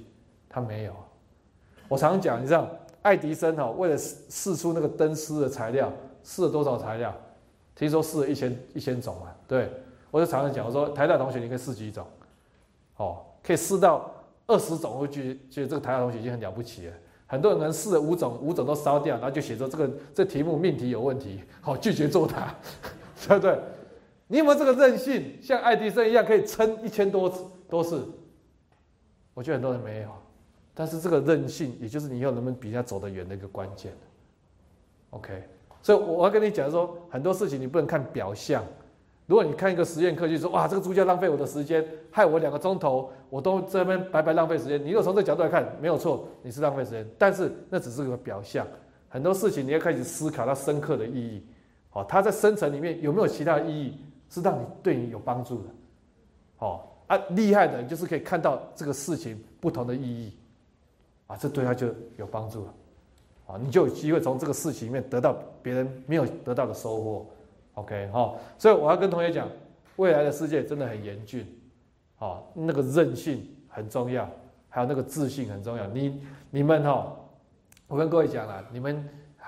[SPEAKER 1] 他没有。我常常讲，你知道，爱迪生哈为了试出那个灯丝的材料，试了多少材料？听说试了一千一千种嘛。对，我就常常讲，我说台大同学你可以试几种？哦，可以试到。二十种，我觉觉得这个台大同学已经很了不起了。很多人能试了五种，五种都烧掉，然后就写着这个这题目命题有问题，好拒绝作答，对 不对？你有没有这个韧性，像爱迪生一样可以撑一千多次多次？我觉得很多人没有，但是这个韧性，也就是你以后能不能比人家走得远的一个关键。OK，所以我要跟你讲说，很多事情你不能看表象。如果你看一个实验课，就说哇，这个猪脚浪费我的时间，害我两个钟头，我都这边白白浪费时间。你如果从这个角度来看，没有错，你是浪费时间，但是那只是个表象。很多事情你要开始思考它深刻的意义，好，它在深层里面有没有其他意义，是让你对你有帮助的。好啊，厉害的人就是可以看到这个事情不同的意义，啊，这对他就有帮助了，啊，你就有机会从这个事情里面得到别人没有得到的收获。OK，好，所以我要跟同学讲，未来的世界真的很严峻，好，那个韧性很重要，还有那个自信很重要。你、你们哈，我跟各位讲了，你们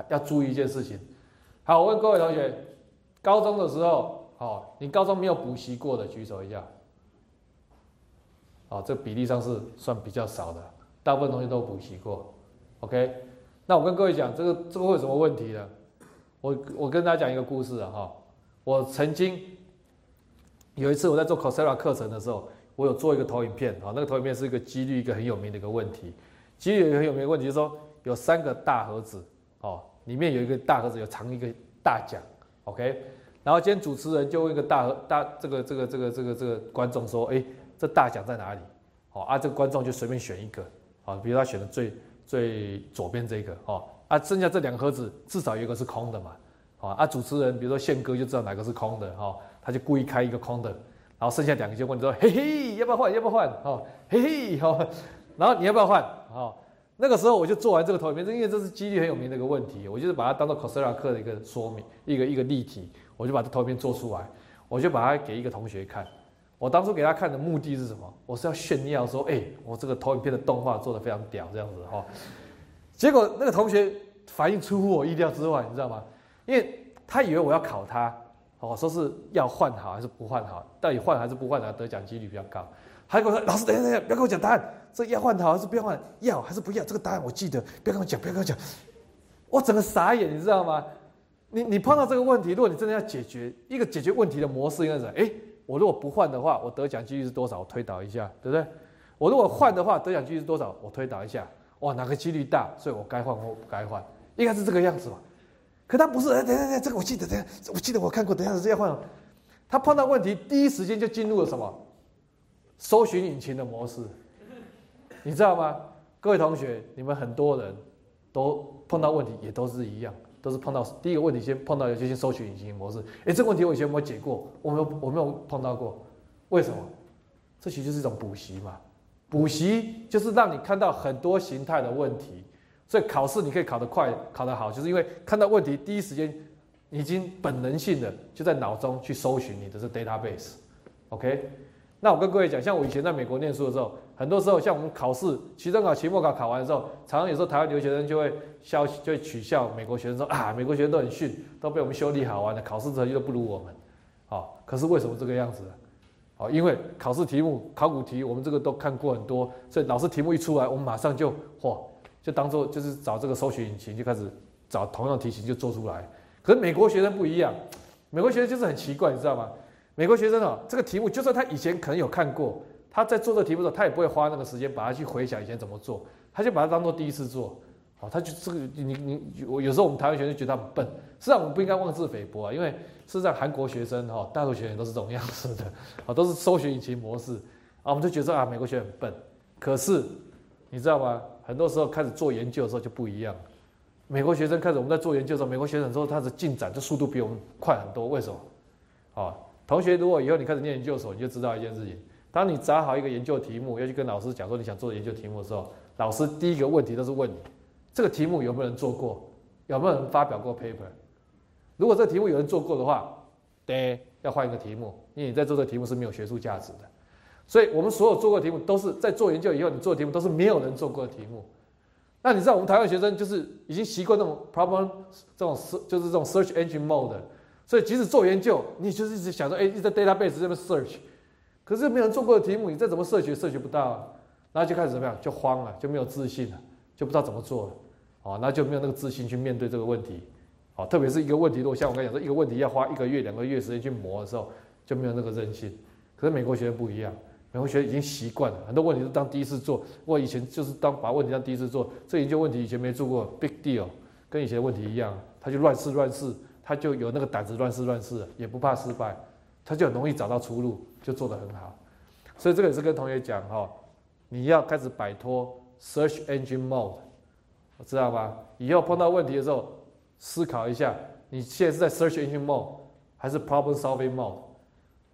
[SPEAKER 1] 要注意一件事情。好，我问各位同学，高中的时候，好，你高中没有补习过的举手一下。好，这比例上是算比较少的，大部分同学都补习过。OK，那我跟各位讲，这个这个会有什么问题呢？我我跟大家讲一个故事啊哈，我曾经有一次我在做 Coursera 课程的时候，我有做一个投影片啊，那个投影片是一个几率一个很有名的一个问题，几率一个很有名的问题，就是说有三个大盒子哦，里面有一个大盒子有藏一个大奖，OK，然后今天主持人就问一个大大这个这个这个这个这个观众说，哎，这大奖在哪里？哦啊，这个观众就随便选一个啊，比如他选的最最左边这个哦。啊，剩下这两个盒子至少有一个是空的嘛，好啊，主持人比如说宪哥就知道哪个是空的哈，他就故意开一个空的，然后剩下两个就问说，嘿嘿，要不要换？要不要换？哦，嘿嘿，好，然后你要不要换？哦，那个时候我就做完这个投影片，因为这是几率很有名的一个问题，我就是把它当做 c o s e r a 课的一个说明，一个一个例题，我就把这投影片做出来，我就把它给一个同学看。我当初给他看的目的是什么？我是要炫耀说，哎，我这个投影片的动画做的非常屌，这样子哈。结果那个同学反应出乎我意料之外，你知道吗？因为他以为我要考他，哦，说是要换好还是不换好，到底换还是不换，得奖几率比较高。他跟我说：“老师，等一下，等一下，不要跟我讲答案，这要换好还是不要换？要还是不要？这个答案我记得，不要跟我讲，不要跟我讲。”我整个傻眼，你知道吗？你你碰到这个问题，如果你真的要解决一个解决问题的模式，应该是：哎，我如果不换的话，我得奖几率是多少？我推导一下，对不对？我如果换的话，得奖几率是多少？我推导一下。哇，哪个几率大，所以我该换或不该换，应该是这个样子吧？可他不是，哎，等等等，这个我记得，等下，我记得我看过，等下是要换。他碰到问题，第一时间就进入了什么？搜寻引擎的模式，你知道吗？各位同学，你们很多人都碰到问题，也都是一样，都是碰到第一个问题，先碰到就先搜寻引擎模式。哎，这个问题我以前有没有解过，我没有，我没有碰到过，为什么？这其实就是一种补习嘛。补习就是让你看到很多形态的问题，所以考试你可以考得快、考得好，就是因为看到问题第一时间已经本能性的就在脑中去搜寻你的这 database。OK，那我跟各位讲，像我以前在美国念书的时候，很多时候像我们考试期中考、期末考考完的时候，常常有时候台湾留学生就会笑，就会取笑美国学生说啊，美国学生都很逊，都被我们修理好玩的，考试成绩都不如我们。好，可是为什么这个样子？哦，因为考试题目、考古题，我们这个都看过很多，所以老师题目一出来，我们马上就嚯，就当做就是找这个搜寻引擎，就开始找同样题型就做出来。可是美国学生不一样，美国学生就是很奇怪，你知道吗？美国学生哦，这个题目就算他以前可能有看过，他在做这题目的时候，他也不会花那个时间把它去回想以前怎么做，他就把它当做第一次做。哦，他就这个你你我有时候我们台湾学生觉得他很笨，实际上我们不应该妄自菲薄啊，因为事实上韩国学生哈，大陆学生都是这种样子的，啊，都是搜寻引擎模式，啊，我们就觉得啊，美国学生很笨，可是你知道吗？很多时候开始做研究的时候就不一样。美国学生开始我们在做研究的时候，美国学生说他的进展的速度比我们快很多。为什么？啊，同学，如果以后你开始念研究所，你就知道一件事情：当你找好一个研究题目，要去跟老师讲说你想做研究题目的时候，老师第一个问题都是问你这个题目有没有人做过，有没有人发表过 paper。如果这个题目有人做过的话，对，要换一个题目，因为你在做这个题目是没有学术价值的。所以我们所有做过的题目都是在做研究以后，你做的题目都是没有人做过的题目。那你知道我们台湾学生就是已经习惯那种 problem 这种就是这种 search engine mode，所以即使做研究，你就是一直想说，哎，一直 database 这边 search，可是没有人做过的题目，你再怎么 search search 不到，然后就开始怎么样，就慌了，就没有自信了，就不知道怎么做了，哦，那就没有那个自信去面对这个问题，哦，特别是一个问题，如果像我刚才讲说，一个问题要花一个月、两个月时间去磨的时候，就没有那个韧性。可是美国学生不一样。美国学已经习惯了，很多问题是当第一次做。我以前就是当把问题当第一次做，这研究问题以前没做过，big deal，跟以前问题一样，他就乱试乱试，他就有那个胆子乱试乱试，也不怕失败，他就很容易找到出路，就做得很好。所以这个也是跟同学讲哈，你要开始摆脱 search engine mode，知道吗？以后碰到问题的时候，思考一下，你现在是在 search engine mode 还是 problem solving mode？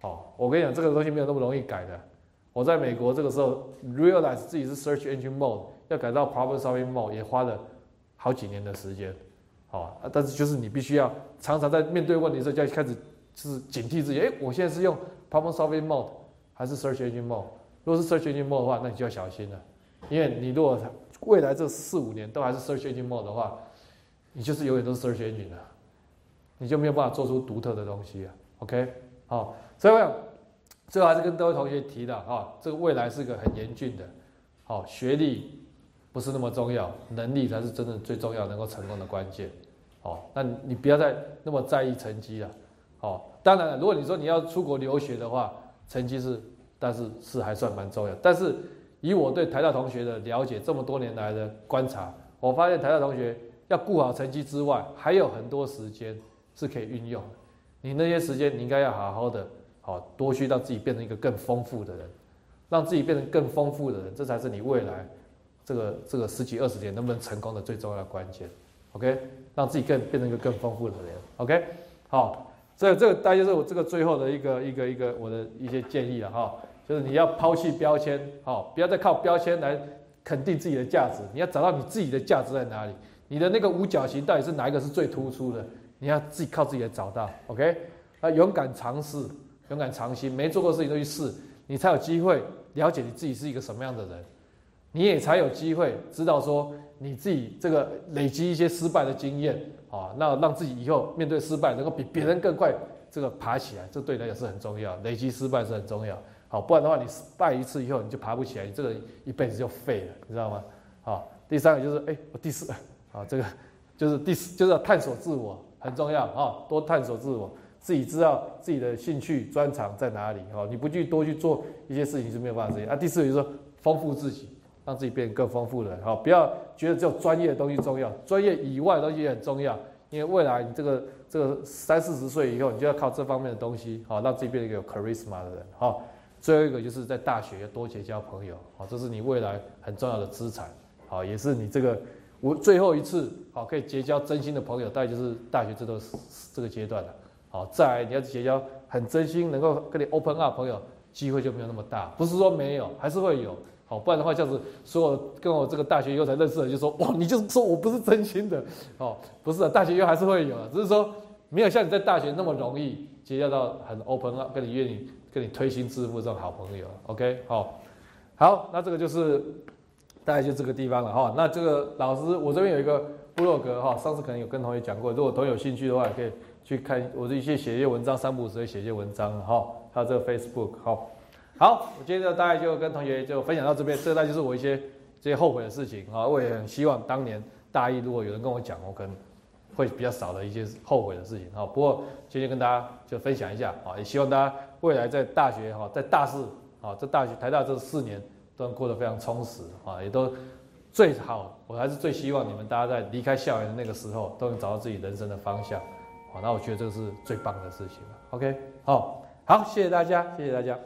[SPEAKER 1] 哦，我跟你讲，这个东西没有那么容易改的。我在美国这个时候 realize 自己是 search engine mode，要改到 problem solving mode 也花了好几年的时间，好，但是就是你必须要常常在面对问题的时候就要开始是警惕自己，哎，我现在是用 problem solving mode 还是 search engine mode？如果是 search engine mode 的话，那你就要小心了，因为你如果未来这四五年都还是 search engine mode 的话，你就是永远都是 search engine 的，你就没有办法做出独特的东西啊。OK，好，所以。最后还是跟各位同学提的啊，这个未来是个很严峻的，好，学历不是那么重要，能力才是真正最重要能够成功的关键，好，那你不要再那么在意成绩了，哦，当然了，如果你说你要出国留学的话，成绩是，但是是还算蛮重要，但是以我对台大同学的了解，这么多年来的观察，我发现台大同学要顾好成绩之外，还有很多时间是可以运用，你那些时间你应该要好好的。好，多去让自己变成一个更丰富的人，让自己变成更丰富的人，这才是你未来这个这个十几二十年能不能成功的最重要的关键。OK，让自己更变成一个更丰富的人。OK，好，这这个大家是我这个最后的一个一个一个我的一些建议了哈，就是你要抛弃标签，好，不要再靠标签来肯定自己的价值，你要找到你自己的价值在哪里，你的那个五角形到底是哪一个是最突出的，你要自己靠自己来找到。OK，啊，勇敢尝试。勇敢尝新，没做过事情都去试，你才有机会了解你自己是一个什么样的人，你也才有机会知道说你自己这个累积一些失败的经验啊，那让自己以后面对失败能够比别人更快这个爬起来，这对人也是很重要。累积失败是很重要，好，不然的话你失败一次以后你就爬不起来，你这个一辈子就废了，你知道吗？好，第三个就是哎，第四啊，这个就是第四就是要探索自我很重要啊，多探索自我。自己知道自己的兴趣专长在哪里哦，你不去多去做一些事情是没有办法实现啊。第四个就是丰富自己，让自己变得更丰富的人好，不要觉得只有专业的东西重要，专业以外的东西也很重要。因为未来你这个这个三四十岁以后，你就要靠这方面的东西好，让自己变成一个有 charisma 的人好。最后一个就是在大学要多结交朋友好，这是你未来很重要的资产好，也是你这个我最后一次好可以结交真心的朋友，大概就是大学这都这个阶段了。好，再来你要结交很真心、能够跟你 open up 朋友，机会就没有那么大。不是说没有，还是会有。不然的话，这样子所有跟我这个大学以后才认识的，就说哇，你就是说我不是真心的。哦，不是啊，大学以后还是会有，只是说没有像你在大学那么容易结交到很 open up、跟你愿意跟你推心置腹这种好朋友。OK，好，好，那这个就是大概就这个地方了哈。那这个老师，我这边有一个部落格哈，上次可能有跟同学讲过，如果同学有兴趣的话，可以。去看我的一些写一些文章，三不五时写一些文章哈，还有这个 Facebook 好，好，我今天大概就跟同学就分享到这边，这大概就是我一些这些后悔的事情啊，我也很希望当年大一如果有人跟我讲，我可能会比较少的一些后悔的事情啊。不过今天跟大家就分享一下啊，也希望大家未来在大学哈，在大四啊，在大学台大这四年都能过得非常充实啊，也都最好，我还是最希望你们大家在离开校园的那个时候都能找到自己人生的方向。好，那我觉得这个是最棒的事情了。OK，好，好，谢谢大家，谢谢大家。